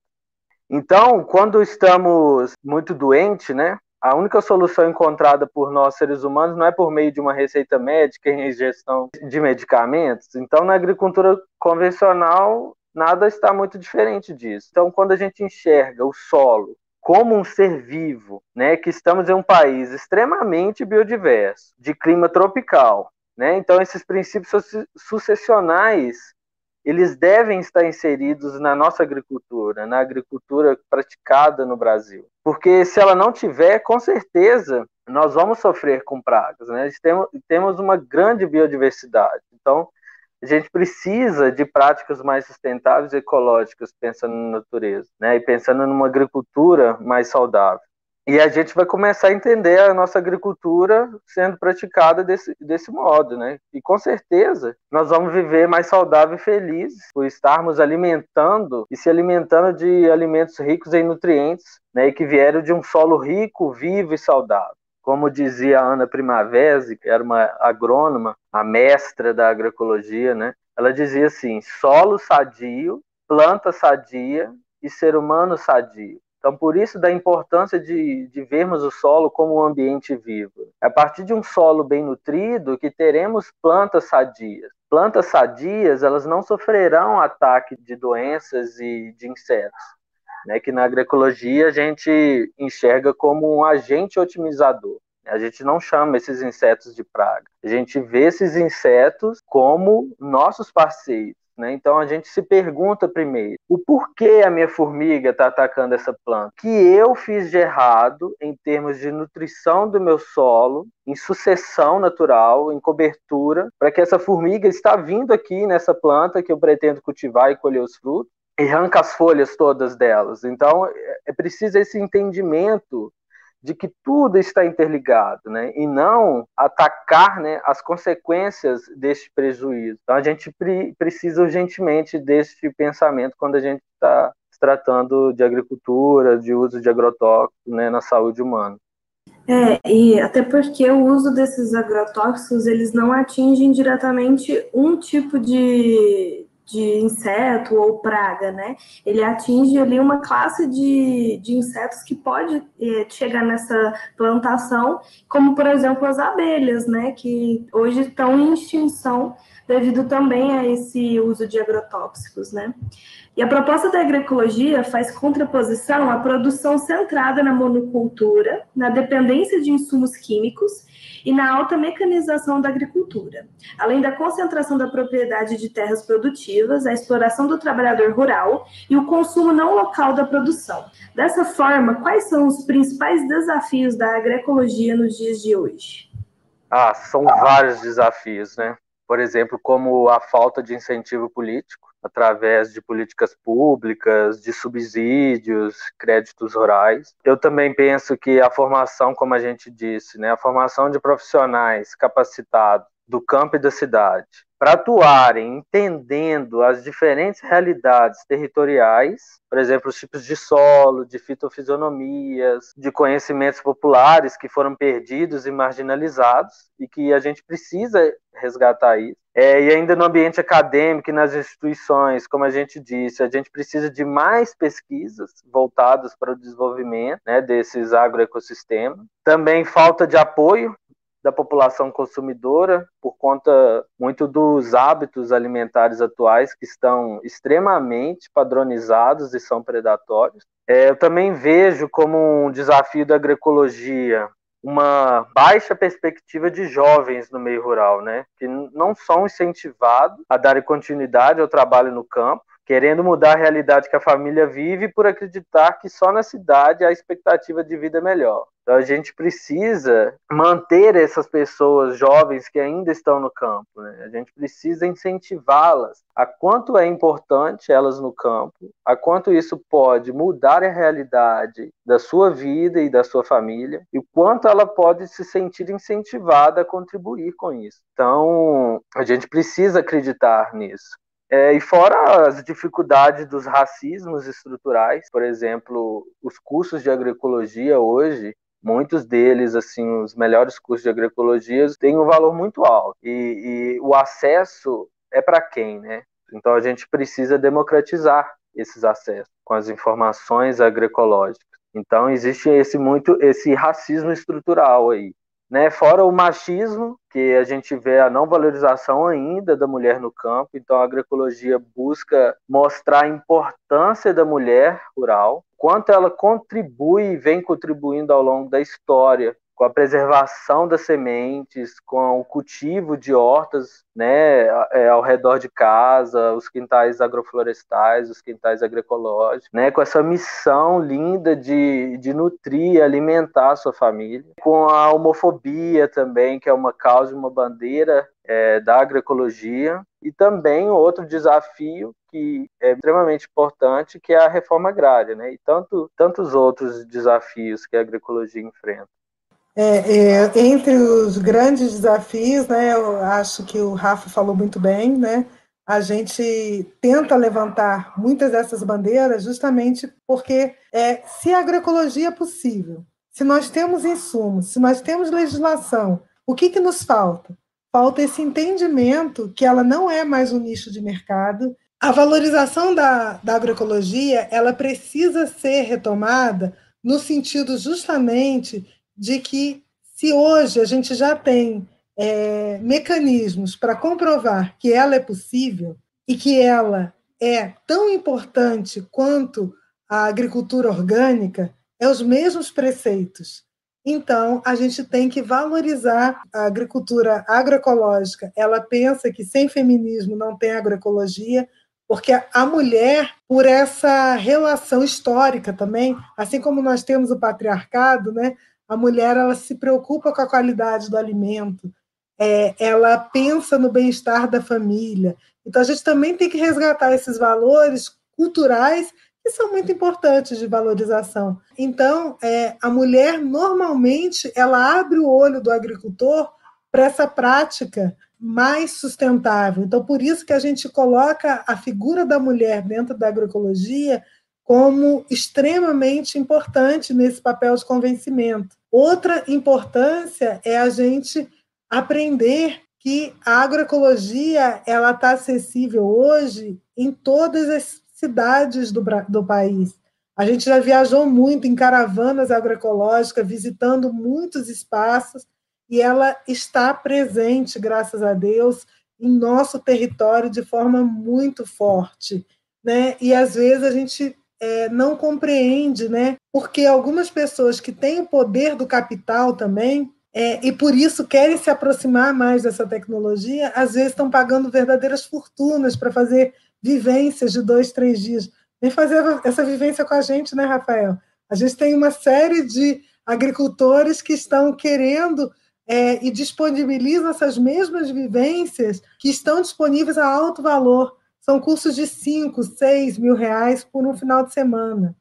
Então, quando estamos muito doentes, né, a única solução encontrada por nós seres humanos não é por meio de uma receita médica em ingestão de medicamentos. Então, na agricultura convencional, nada está muito diferente disso. Então, quando a gente enxerga o solo como um ser vivo, né, que estamos em um país extremamente biodiverso, de clima tropical, né? Então, esses princípios sucessionais eles devem estar inseridos na nossa agricultura, na agricultura praticada no Brasil. Porque se ela não tiver, com certeza nós vamos sofrer com pragas. Né? Temos, temos uma grande biodiversidade. Então, a gente precisa de práticas mais sustentáveis e ecológicas, pensando na natureza, né? e pensando numa agricultura mais saudável. E a gente vai começar a entender a nossa agricultura sendo praticada desse, desse modo, né? E com certeza nós vamos viver mais saudável e felizes por estarmos alimentando e se alimentando de alimentos ricos em nutrientes, né? E que vieram de um solo rico, vivo e saudável. Como dizia a Ana Primavesi, que era uma agrônoma, a mestra da agroecologia, né? Ela dizia assim: solo sadio, planta sadia e ser humano sadio. Então, por isso da importância de, de vermos o solo como um ambiente vivo. É a partir de um solo bem nutrido que teremos plantas sadias. Plantas sadias, elas não sofrerão ataque de doenças e de insetos, né, que na agroecologia a gente enxerga como um agente otimizador. A gente não chama esses insetos de praga. A gente vê esses insetos como nossos parceiros. Né? Então a gente se pergunta primeiro o porquê a minha formiga está atacando essa planta. O que eu fiz de errado em termos de nutrição do meu solo, em sucessão natural, em cobertura, para que essa formiga está vindo aqui nessa planta que eu pretendo cultivar e colher os frutos e arranca as folhas todas delas. Então é preciso esse entendimento de que tudo está interligado, né? E não atacar, né, as consequências deste prejuízo. Então a gente pre precisa urgentemente deste pensamento quando a gente está tratando de agricultura, de uso de agrotóxicos, né, na saúde humana. É, e até porque o uso desses agrotóxicos, eles não atingem diretamente um tipo de, de inseto ou praga, né? Ele atinge ali uma classe de, de insetos que pode é, chegar nessa plantação, como por exemplo as abelhas, né? Que hoje estão em extinção devido também a esse uso de agrotóxicos, né? E a proposta da agroecologia faz contraposição à produção centrada na monocultura, na dependência de insumos químicos e na alta mecanização da agricultura, além da concentração da propriedade de terras produtivas, a exploração do trabalhador rural e o consumo não local da produção. Dessa forma, quais são os principais desafios da agroecologia nos dias de hoje? Ah, são vários desafios, né? Por exemplo, como a falta de incentivo político, através de políticas públicas, de subsídios, créditos rurais. Eu também penso que a formação, como a gente disse, né, a formação de profissionais capacitados do campo e da cidade para atuarem entendendo as diferentes realidades territoriais, por exemplo, os tipos de solo, de fitofisionomias, de conhecimentos populares que foram perdidos e marginalizados e que a gente precisa resgatar isso. É, e ainda no ambiente acadêmico e nas instituições, como a gente disse, a gente precisa de mais pesquisas voltadas para o desenvolvimento né, desses agroecossistemas. Também falta de apoio da população consumidora por conta muito dos hábitos alimentares atuais que estão extremamente padronizados e são predatórios. É, eu também vejo como um desafio da agroecologia uma baixa perspectiva de jovens no meio rural, né, que não são incentivados a darem continuidade ao trabalho no campo querendo mudar a realidade que a família vive por acreditar que só na cidade a expectativa de vida é melhor. Então a gente precisa manter essas pessoas jovens que ainda estão no campo, né? A gente precisa incentivá-las a quanto é importante elas no campo, a quanto isso pode mudar a realidade da sua vida e da sua família, e quanto ela pode se sentir incentivada a contribuir com isso. Então, a gente precisa acreditar nisso. É, e fora as dificuldades dos racismos estruturais, por exemplo, os cursos de agroecologia hoje, muitos deles, assim, os melhores cursos de agroecologia, têm um valor muito alto. E, e o acesso é para quem, né? Então a gente precisa democratizar esses acessos com as informações agroecológicas. Então existe esse muito esse racismo estrutural aí. Né? Fora o machismo, que a gente vê a não valorização ainda da mulher no campo, então a agroecologia busca mostrar a importância da mulher rural, quanto ela contribui e vem contribuindo ao longo da história com a preservação das sementes, com o cultivo de hortas né, é, ao redor de casa, os quintais agroflorestais, os quintais agroecológicos, né, com essa missão linda de, de nutrir e alimentar a sua família, com a homofobia também, que é uma causa, uma bandeira é, da agroecologia, e também outro desafio que é extremamente importante, que é a reforma agrária, né, e tanto, tantos outros desafios que a agroecologia enfrenta. É, é, entre os grandes desafios, né, eu acho que o Rafa falou muito bem, né, a gente tenta levantar muitas dessas bandeiras justamente porque é, se a agroecologia é possível, se nós temos insumos, se nós temos legislação, o que, que nos falta? Falta esse entendimento que ela não é mais um nicho de mercado. A valorização da, da agroecologia ela precisa ser retomada no sentido justamente de que se hoje a gente já tem é, mecanismos para comprovar que ela é possível e que ela é tão importante quanto a agricultura orgânica, é os mesmos preceitos. Então, a gente tem que valorizar a agricultura agroecológica. Ela pensa que sem feminismo não tem agroecologia, porque a mulher, por essa relação histórica também, assim como nós temos o patriarcado, né, a mulher ela se preocupa com a qualidade do alimento, é, ela pensa no bem-estar da família. Então, a gente também tem que resgatar esses valores culturais que são muito importantes de valorização. Então, é, a mulher normalmente ela abre o olho do agricultor para essa prática mais sustentável. Então, por isso que a gente coloca a figura da mulher dentro da agroecologia como extremamente importante nesse papel de convencimento. Outra importância é a gente aprender que a agroecologia ela está acessível hoje em todas as cidades do, do país. A gente já viajou muito em caravanas agroecológicas, visitando muitos espaços, e ela está presente, graças a Deus, em nosso território de forma muito forte. Né? E às vezes a gente é, não compreende, né? porque algumas pessoas que têm o poder do capital também, é, e por isso querem se aproximar mais dessa tecnologia, às vezes estão pagando verdadeiras fortunas para fazer vivências de dois, três dias. Vem fazer essa vivência com a gente, né, Rafael? A gente tem uma série de agricultores que estão querendo é, e disponibilizam essas mesmas vivências que estão disponíveis a alto valor. São cursos de 5, 6 mil reais por um final de semana.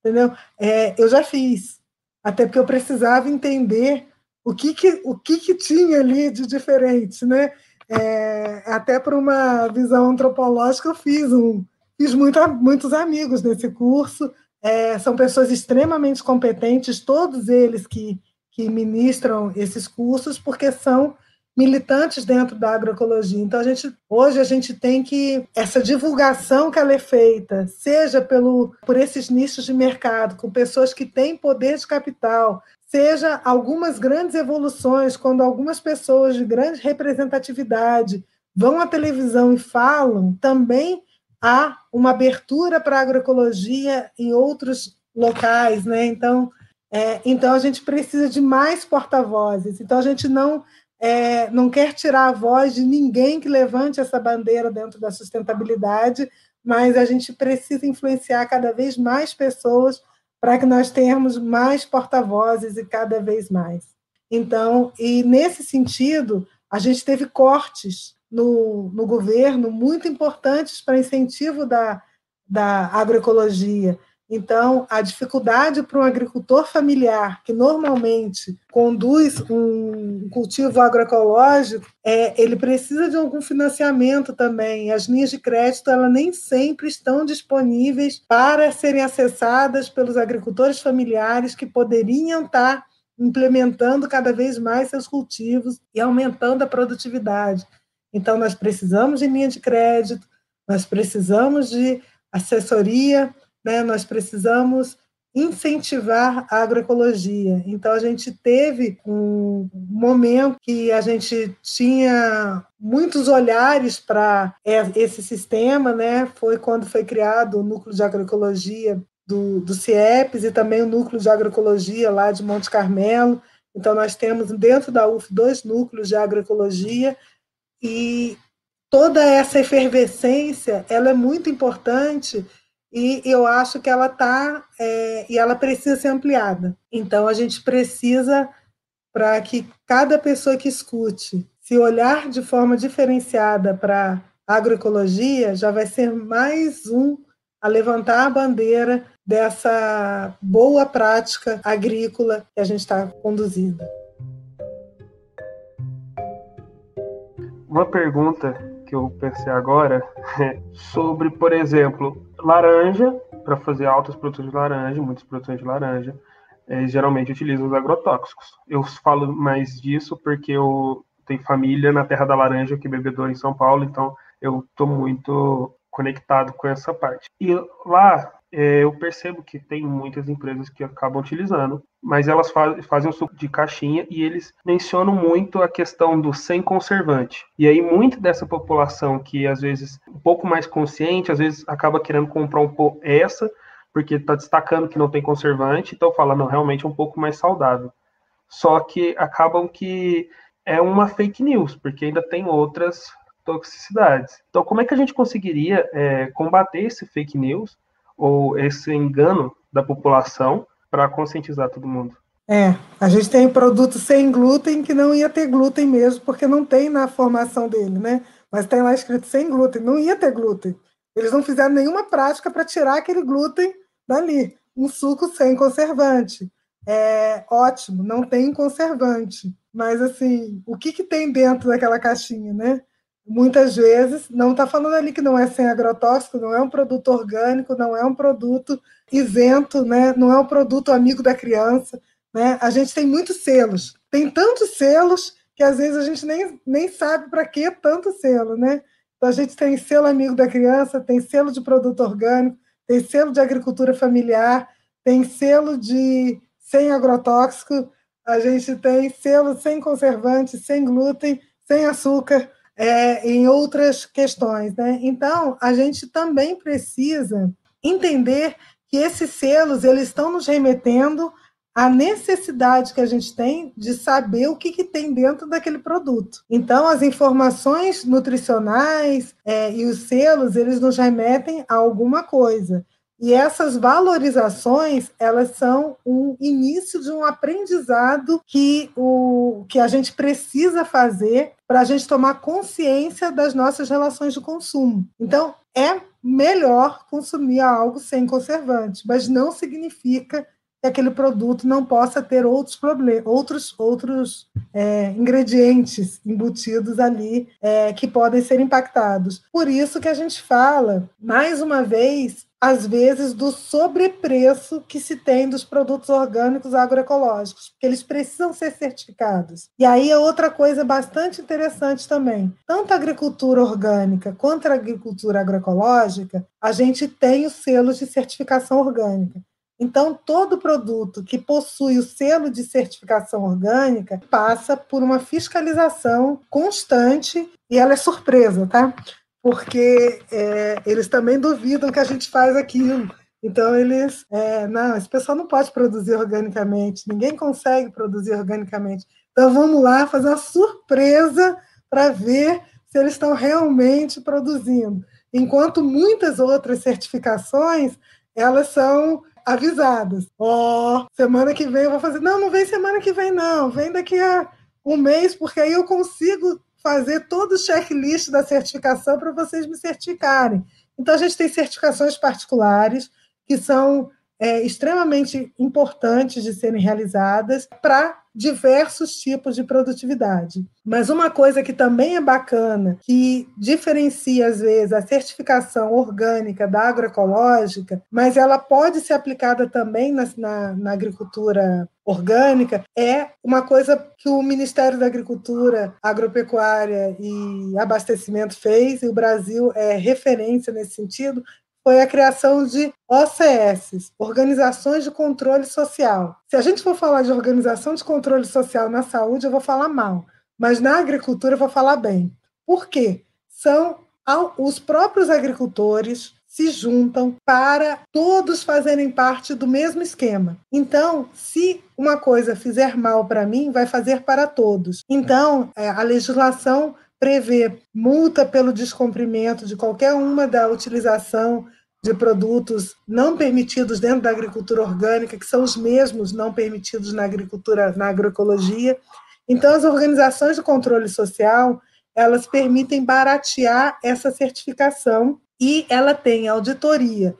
Entendeu? É, eu já fiz, até porque eu precisava entender o que, que, o que, que tinha ali de diferente, né? É, até por uma visão antropológica, eu fiz, um, fiz muito, muitos amigos nesse curso. É, são pessoas extremamente competentes, todos eles que, que ministram esses cursos, porque são militantes dentro da agroecologia. Então, a gente, hoje a gente tem que essa divulgação que ela é feita, seja pelo, por esses nichos de mercado, com pessoas que têm poder de capital, seja algumas grandes evoluções, quando algumas pessoas de grande representatividade vão à televisão e falam, também há uma abertura para a agroecologia em outros locais, né? Então, é, então a gente precisa de mais porta-vozes. Então a gente não é, não quer tirar a voz de ninguém que levante essa bandeira dentro da sustentabilidade, mas a gente precisa influenciar cada vez mais pessoas para que nós tenhamos mais porta-vozes e cada vez mais. Então, e nesse sentido, a gente teve cortes no, no governo muito importantes para incentivo da, da agroecologia. Então, a dificuldade para um agricultor familiar, que normalmente conduz um cultivo agroecológico, é, ele precisa de algum financiamento também. As linhas de crédito ela nem sempre estão disponíveis para serem acessadas pelos agricultores familiares que poderiam estar implementando cada vez mais seus cultivos e aumentando a produtividade. Então, nós precisamos de linha de crédito, nós precisamos de assessoria né, nós precisamos incentivar a agroecologia. Então, a gente teve um momento que a gente tinha muitos olhares para esse sistema, né? Foi quando foi criado o núcleo de agroecologia do, do CIEPS e também o núcleo de agroecologia lá de Monte Carmelo. Então, nós temos dentro da UF dois núcleos de agroecologia e toda essa efervescência ela é muito importante e eu acho que ela está é, e ela precisa ser ampliada. Então a gente precisa para que cada pessoa que escute se olhar de forma diferenciada para agroecologia, já vai ser mais um a levantar a bandeira dessa boa prática agrícola que a gente está conduzindo. Uma pergunta que eu pensei agora é sobre, por exemplo, laranja, para fazer altas produções de laranja, muitas produções de laranja, é, geralmente utilizam os agrotóxicos. Eu falo mais disso porque eu tenho família na Terra da Laranja, que é bebedor em São Paulo, então eu estou muito conectado com essa parte. E lá é, eu percebo que tem muitas empresas que acabam utilizando, mas elas faz, fazem o suco de caixinha e eles mencionam muito a questão do sem conservante. E aí, muito dessa população que às vezes um pouco mais consciente, às vezes acaba querendo comprar um pouco essa, porque está destacando que não tem conservante, então fala, não, realmente é um pouco mais saudável. só que acabam que é uma fake news, porque ainda tem outras toxicidades. Então, como é que a gente conseguiria é, combater esse fake news ou esse engano da população para conscientizar todo mundo? É, a gente tem produto sem glúten que não ia ter glúten mesmo, porque não tem na formação dele, né? Mas tem lá escrito sem glúten, não ia ter glúten. Eles não fizeram nenhuma prática para tirar aquele glúten dali. Um suco sem conservante. É ótimo, não tem conservante. Mas, assim, o que, que tem dentro daquela caixinha, né? Muitas vezes, não está falando ali que não é sem agrotóxico, não é um produto orgânico, não é um produto isento, né? não é um produto amigo da criança. Né? A gente tem muitos selos. Tem tantos selos que às vezes a gente nem, nem sabe para que tanto selo, né? Então a gente tem selo amigo da criança, tem selo de produto orgânico, tem selo de agricultura familiar, tem selo de sem agrotóxico, a gente tem selo sem conservante, sem glúten, sem açúcar, é, em outras questões. Né? Então, a gente também precisa entender que esses selos eles estão nos remetendo a necessidade que a gente tem de saber o que, que tem dentro daquele produto. Então, as informações nutricionais é, e os selos, eles nos remetem a alguma coisa. E essas valorizações, elas são um início de um aprendizado que, o, que a gente precisa fazer para a gente tomar consciência das nossas relações de consumo. Então, é melhor consumir algo sem conservante, mas não significa que aquele produto não possa ter outros problemas, outros, outros é, ingredientes embutidos ali é, que podem ser impactados. Por isso que a gente fala, mais uma vez, às vezes, do sobrepreço que se tem dos produtos orgânicos agroecológicos, porque eles precisam ser certificados. E aí é outra coisa bastante interessante também. Tanto a agricultura orgânica quanto a agricultura agroecológica, a gente tem os selos de certificação orgânica. Então, todo produto que possui o selo de certificação orgânica passa por uma fiscalização constante e ela é surpresa, tá? Porque é, eles também duvidam que a gente faz aquilo. Então, eles, é, não, esse pessoal não pode produzir organicamente, ninguém consegue produzir organicamente. Então, vamos lá fazer uma surpresa para ver se eles estão realmente produzindo. Enquanto muitas outras certificações, elas são avisadas. Ó, oh, semana que vem eu vou fazer. Não, não vem semana que vem, não. Vem daqui a um mês, porque aí eu consigo fazer todo o checklist da certificação para vocês me certificarem. Então, a gente tem certificações particulares que são é, extremamente importantes de serem realizadas para diversos tipos de produtividade. Mas uma coisa que também é bacana, que diferencia às vezes a certificação orgânica da agroecológica, mas ela pode ser aplicada também na, na, na agricultura orgânica, é uma coisa que o Ministério da Agricultura, Agropecuária e Abastecimento fez, e o Brasil é referência nesse sentido, foi a criação de OCS, Organizações de Controle Social. Se a gente for falar de organização de controle social na saúde, eu vou falar mal, mas na agricultura eu vou falar bem. Por quê? São os próprios agricultores se juntam para todos fazerem parte do mesmo esquema. Então, se uma coisa fizer mal para mim, vai fazer para todos. Então, é, a legislação prevê multa pelo descumprimento de qualquer uma da utilização de produtos não permitidos dentro da agricultura orgânica, que são os mesmos não permitidos na agricultura, na agroecologia. Então, as organizações de controle social, elas permitem baratear essa certificação e ela tem auditoria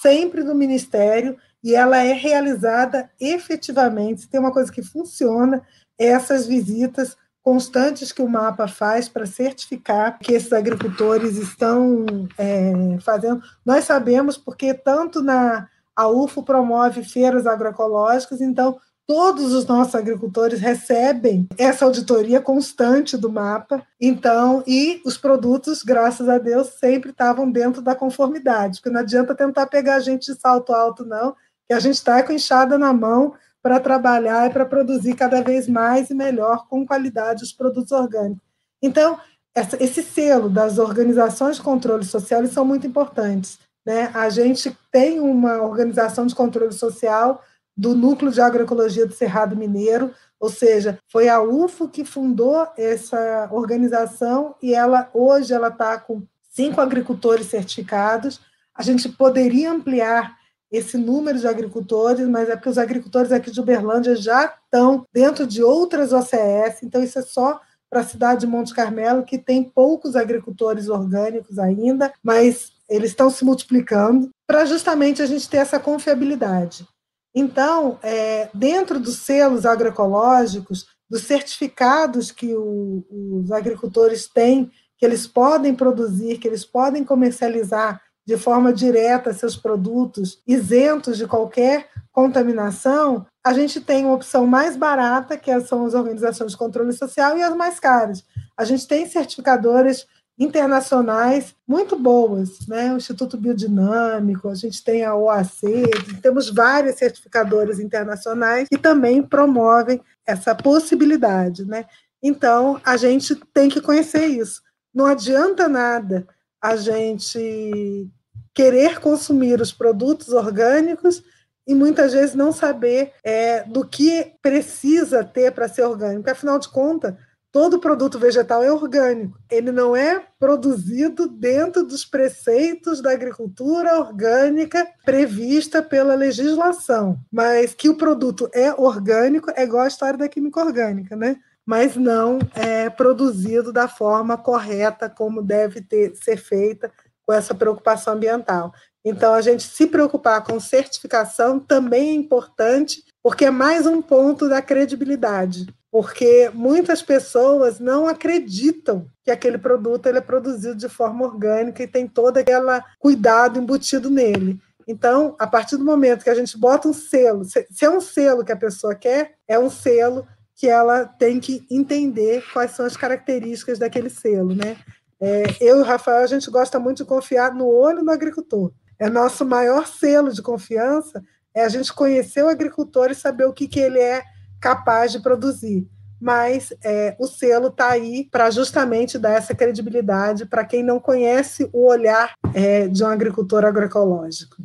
sempre do Ministério e ela é realizada efetivamente. Tem uma coisa que funciona, essas visitas constantes que o mapa faz para certificar que esses agricultores estão é, fazendo. Nós sabemos porque tanto na a UFO promove feiras agroecológicas, então todos os nossos agricultores recebem essa auditoria constante do mapa. Então, e os produtos, graças a Deus, sempre estavam dentro da conformidade, porque não adianta tentar pegar a gente de salto alto não, que a gente está com enxada na mão para trabalhar e para produzir cada vez mais e melhor, com qualidade, os produtos orgânicos. Então, essa, esse selo das organizações de controle social são muito importantes. Né? A gente tem uma organização de controle social do Núcleo de Agroecologia do Cerrado Mineiro, ou seja, foi a UFO que fundou essa organização e ela hoje ela está com cinco agricultores certificados. A gente poderia ampliar esse número de agricultores, mas é porque os agricultores aqui de Uberlândia já estão dentro de outras OCS, então isso é só para a cidade de Monte Carmelo, que tem poucos agricultores orgânicos ainda, mas eles estão se multiplicando, para justamente a gente ter essa confiabilidade. Então, é, dentro dos selos agroecológicos, dos certificados que o, os agricultores têm, que eles podem produzir, que eles podem comercializar de forma direta seus produtos, isentos de qualquer contaminação, a gente tem uma opção mais barata, que são as organizações de controle social, e as mais caras. A gente tem certificadoras internacionais muito boas, né? O Instituto Biodinâmico, a gente tem a OAC, temos várias certificadoras internacionais que também promovem essa possibilidade, né? Então, a gente tem que conhecer isso. Não adianta nada a gente querer consumir os produtos orgânicos e muitas vezes não saber é, do que precisa ter para ser orgânico. Afinal de contas, todo produto vegetal é orgânico. Ele não é produzido dentro dos preceitos da agricultura orgânica prevista pela legislação. Mas que o produto é orgânico é igual a história da química orgânica, né? Mas não é produzido da forma correta como deve ter, ser feita com essa preocupação ambiental. Então, a gente se preocupar com certificação também é importante, porque é mais um ponto da credibilidade porque muitas pessoas não acreditam que aquele produto ele é produzido de forma orgânica e tem todo aquele cuidado embutido nele. Então, a partir do momento que a gente bota um selo, se é um selo que a pessoa quer, é um selo que ela tem que entender quais são as características daquele selo, né? É, eu e o Rafael, a gente gosta muito de confiar no olho do agricultor. É nosso maior selo de confiança é a gente conhecer o agricultor e saber o que, que ele é capaz de produzir. Mas é, o selo está aí para justamente dar essa credibilidade para quem não conhece o olhar é, de um agricultor agroecológico.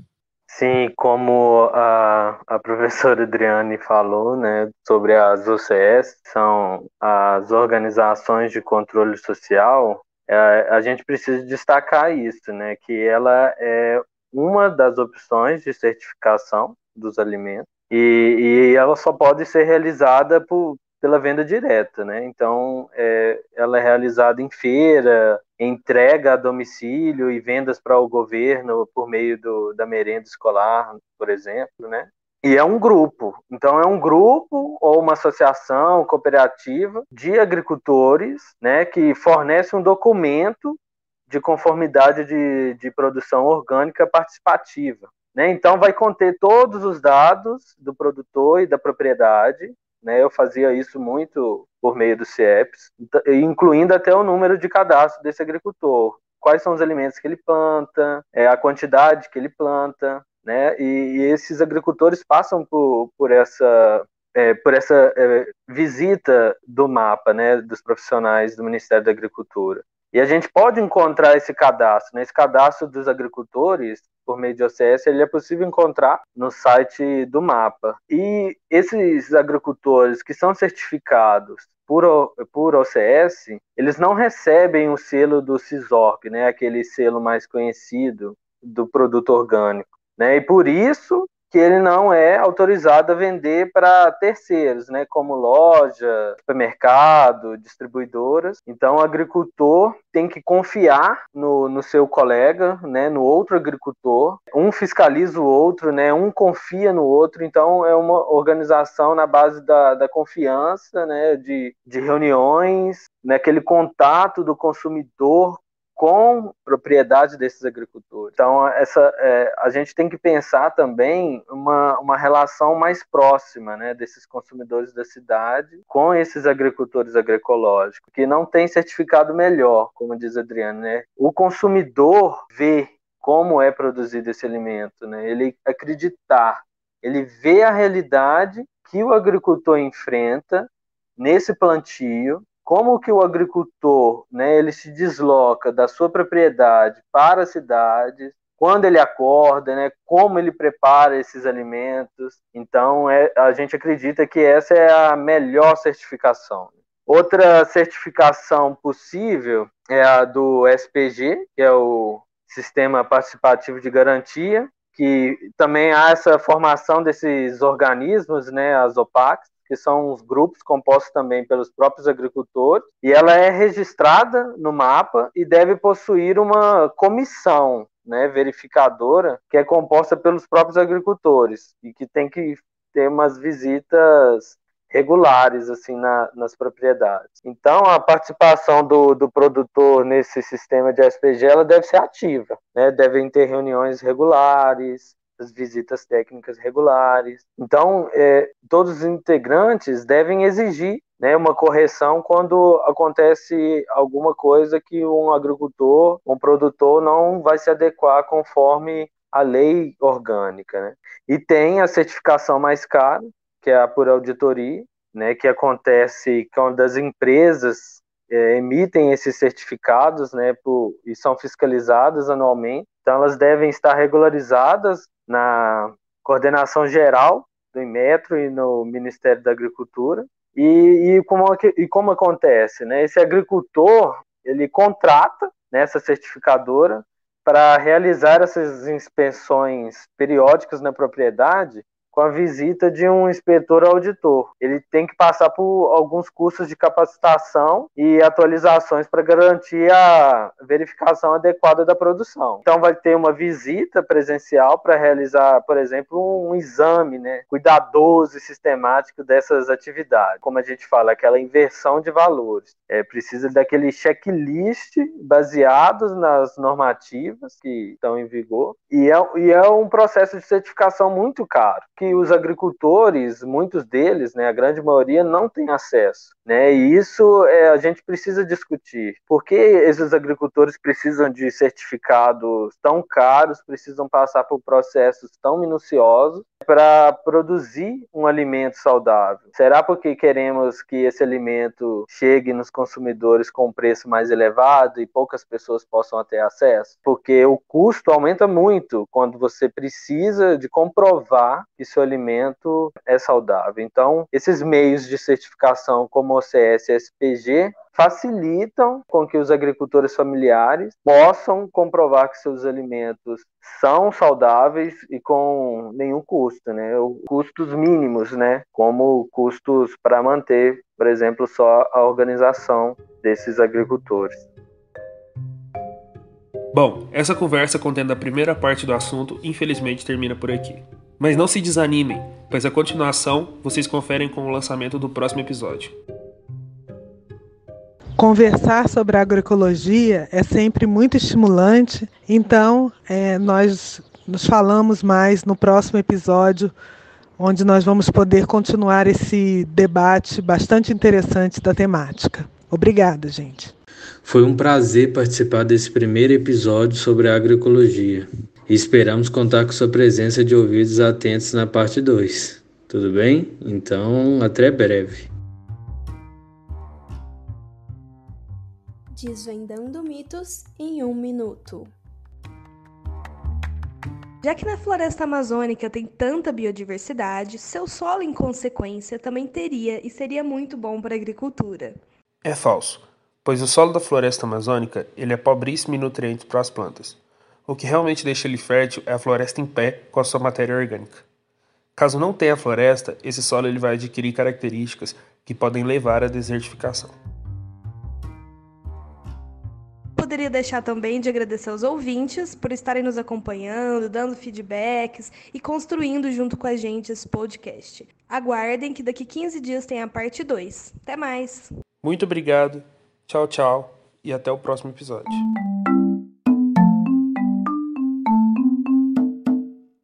Sim, como a, a professora Adriane falou, né, sobre as OCS, são as organizações de controle social, é, a gente precisa destacar isso, né, que ela é uma das opções de certificação dos alimentos, e, e ela só pode ser realizada por, pela venda direta, né? Então, é, ela é realizada em feira, entrega a domicílio e vendas para o governo por meio do, da merenda escolar, por exemplo, né? E é um grupo, então é um grupo ou uma associação cooperativa de agricultores, né, que fornece um documento de conformidade de, de produção orgânica participativa. Né? Então, vai conter todos os dados do produtor e da propriedade. Né? Eu fazia isso muito por meio do CIEPS, incluindo até o número de cadastro desse agricultor. Quais são os alimentos que ele planta, é, a quantidade que ele planta, né? E, e esses agricultores passam por, por essa é, por essa é, visita do mapa, né, dos profissionais do Ministério da Agricultura. E a gente pode encontrar esse cadastro, né? esse cadastro dos agricultores por meio de OCS, ele é possível encontrar no site do mapa. E esses agricultores que são certificados por, por OCS, eles não recebem o selo do CISORG, né, aquele selo mais conhecido do produto orgânico. Né? E por isso que ele não é autorizado a vender para terceiros, né, como loja, supermercado, distribuidoras. Então, o agricultor tem que confiar no, no seu colega, né, no outro agricultor. Um fiscaliza o outro, né, um confia no outro. Então, é uma organização na base da, da confiança, né, de, de reuniões, naquele né, contato do consumidor com propriedade desses agricultores. Então, essa, é, a gente tem que pensar também uma, uma relação mais próxima né, desses consumidores da cidade com esses agricultores agroecológicos, que não tem certificado melhor, como diz Adriano. Né? O consumidor vê como é produzido esse alimento, né? ele acreditar, ele vê a realidade que o agricultor enfrenta nesse plantio como que o agricultor, né, ele se desloca da sua propriedade para a cidade, quando ele acorda, né, como ele prepara esses alimentos. Então, é, a gente acredita que essa é a melhor certificação. Outra certificação possível é a do SPG, que é o Sistema Participativo de Garantia, que também há essa formação desses organismos, né, as OPACs, que são os grupos compostos também pelos próprios agricultores, e ela é registrada no mapa e deve possuir uma comissão né, verificadora que é composta pelos próprios agricultores e que tem que ter umas visitas regulares assim na, nas propriedades. Então a participação do, do produtor nesse sistema de SPG ela deve ser ativa, né? devem ter reuniões regulares, as visitas técnicas regulares. Então, é, todos os integrantes devem exigir né, uma correção quando acontece alguma coisa que um agricultor, um produtor não vai se adequar conforme a lei orgânica. Né? E tem a certificação mais cara, que é a por auditoria, né, que acontece quando as empresas é, emitem esses certificados né, por, e são fiscalizadas anualmente. Então, elas devem estar regularizadas na coordenação geral do Inmetro e no Ministério da Agricultura. E, e, como, e como acontece? Né? Esse agricultor ele contrata nessa certificadora para realizar essas inspeções periódicas na propriedade com a visita de um inspetor auditor. Ele tem que passar por alguns cursos de capacitação e atualizações para garantir a verificação adequada da produção. Então vai ter uma visita presencial para realizar, por exemplo, um exame, né, cuidadoso e sistemático dessas atividades. Como a gente fala, aquela inversão de valores. É, precisa daquele checklist baseados nas normativas que estão em vigor e é, e é um processo de certificação muito caro que os agricultores, muitos deles, né, a grande maioria, não tem acesso. Né? E isso é, a gente precisa discutir. Por que esses agricultores precisam de certificados tão caros, precisam passar por processos tão minuciosos para produzir um alimento saudável? Será porque queremos que esse alimento chegue nos consumidores com um preço mais elevado e poucas pessoas possam ter acesso? Porque o custo aumenta muito quando você precisa de comprovar que seu alimento é saudável. Então, esses meios de certificação como o OCS e SPG facilitam com que os agricultores familiares possam comprovar que seus alimentos são saudáveis e com nenhum custo, né? Custos mínimos, né? Como custos para manter, por exemplo, só a organização desses agricultores. Bom, essa conversa contendo a primeira parte do assunto, infelizmente termina por aqui. Mas não se desanimem, pois a continuação vocês conferem com o lançamento do próximo episódio. Conversar sobre agroecologia é sempre muito estimulante, então é, nós nos falamos mais no próximo episódio, onde nós vamos poder continuar esse debate bastante interessante da temática. Obrigada, gente. Foi um prazer participar desse primeiro episódio sobre agroecologia e esperamos contar com sua presença de ouvidos atentos na parte 2. Tudo bem? Então, até breve. Desvendando mitos em um minuto. Já que na floresta amazônica tem tanta biodiversidade, seu solo, em consequência, também teria e seria muito bom para a agricultura. É falso, pois o solo da floresta amazônica ele é pobríssimo em nutrientes para as plantas. O que realmente deixa ele fértil é a floresta em pé com a sua matéria orgânica. Caso não tenha floresta, esse solo ele vai adquirir características que podem levar à desertificação. Poderia deixar também de agradecer aos ouvintes por estarem nos acompanhando, dando feedbacks e construindo junto com a gente esse podcast. Aguardem que daqui 15 dias tem a parte 2. Até mais! Muito obrigado, tchau, tchau e até o próximo episódio.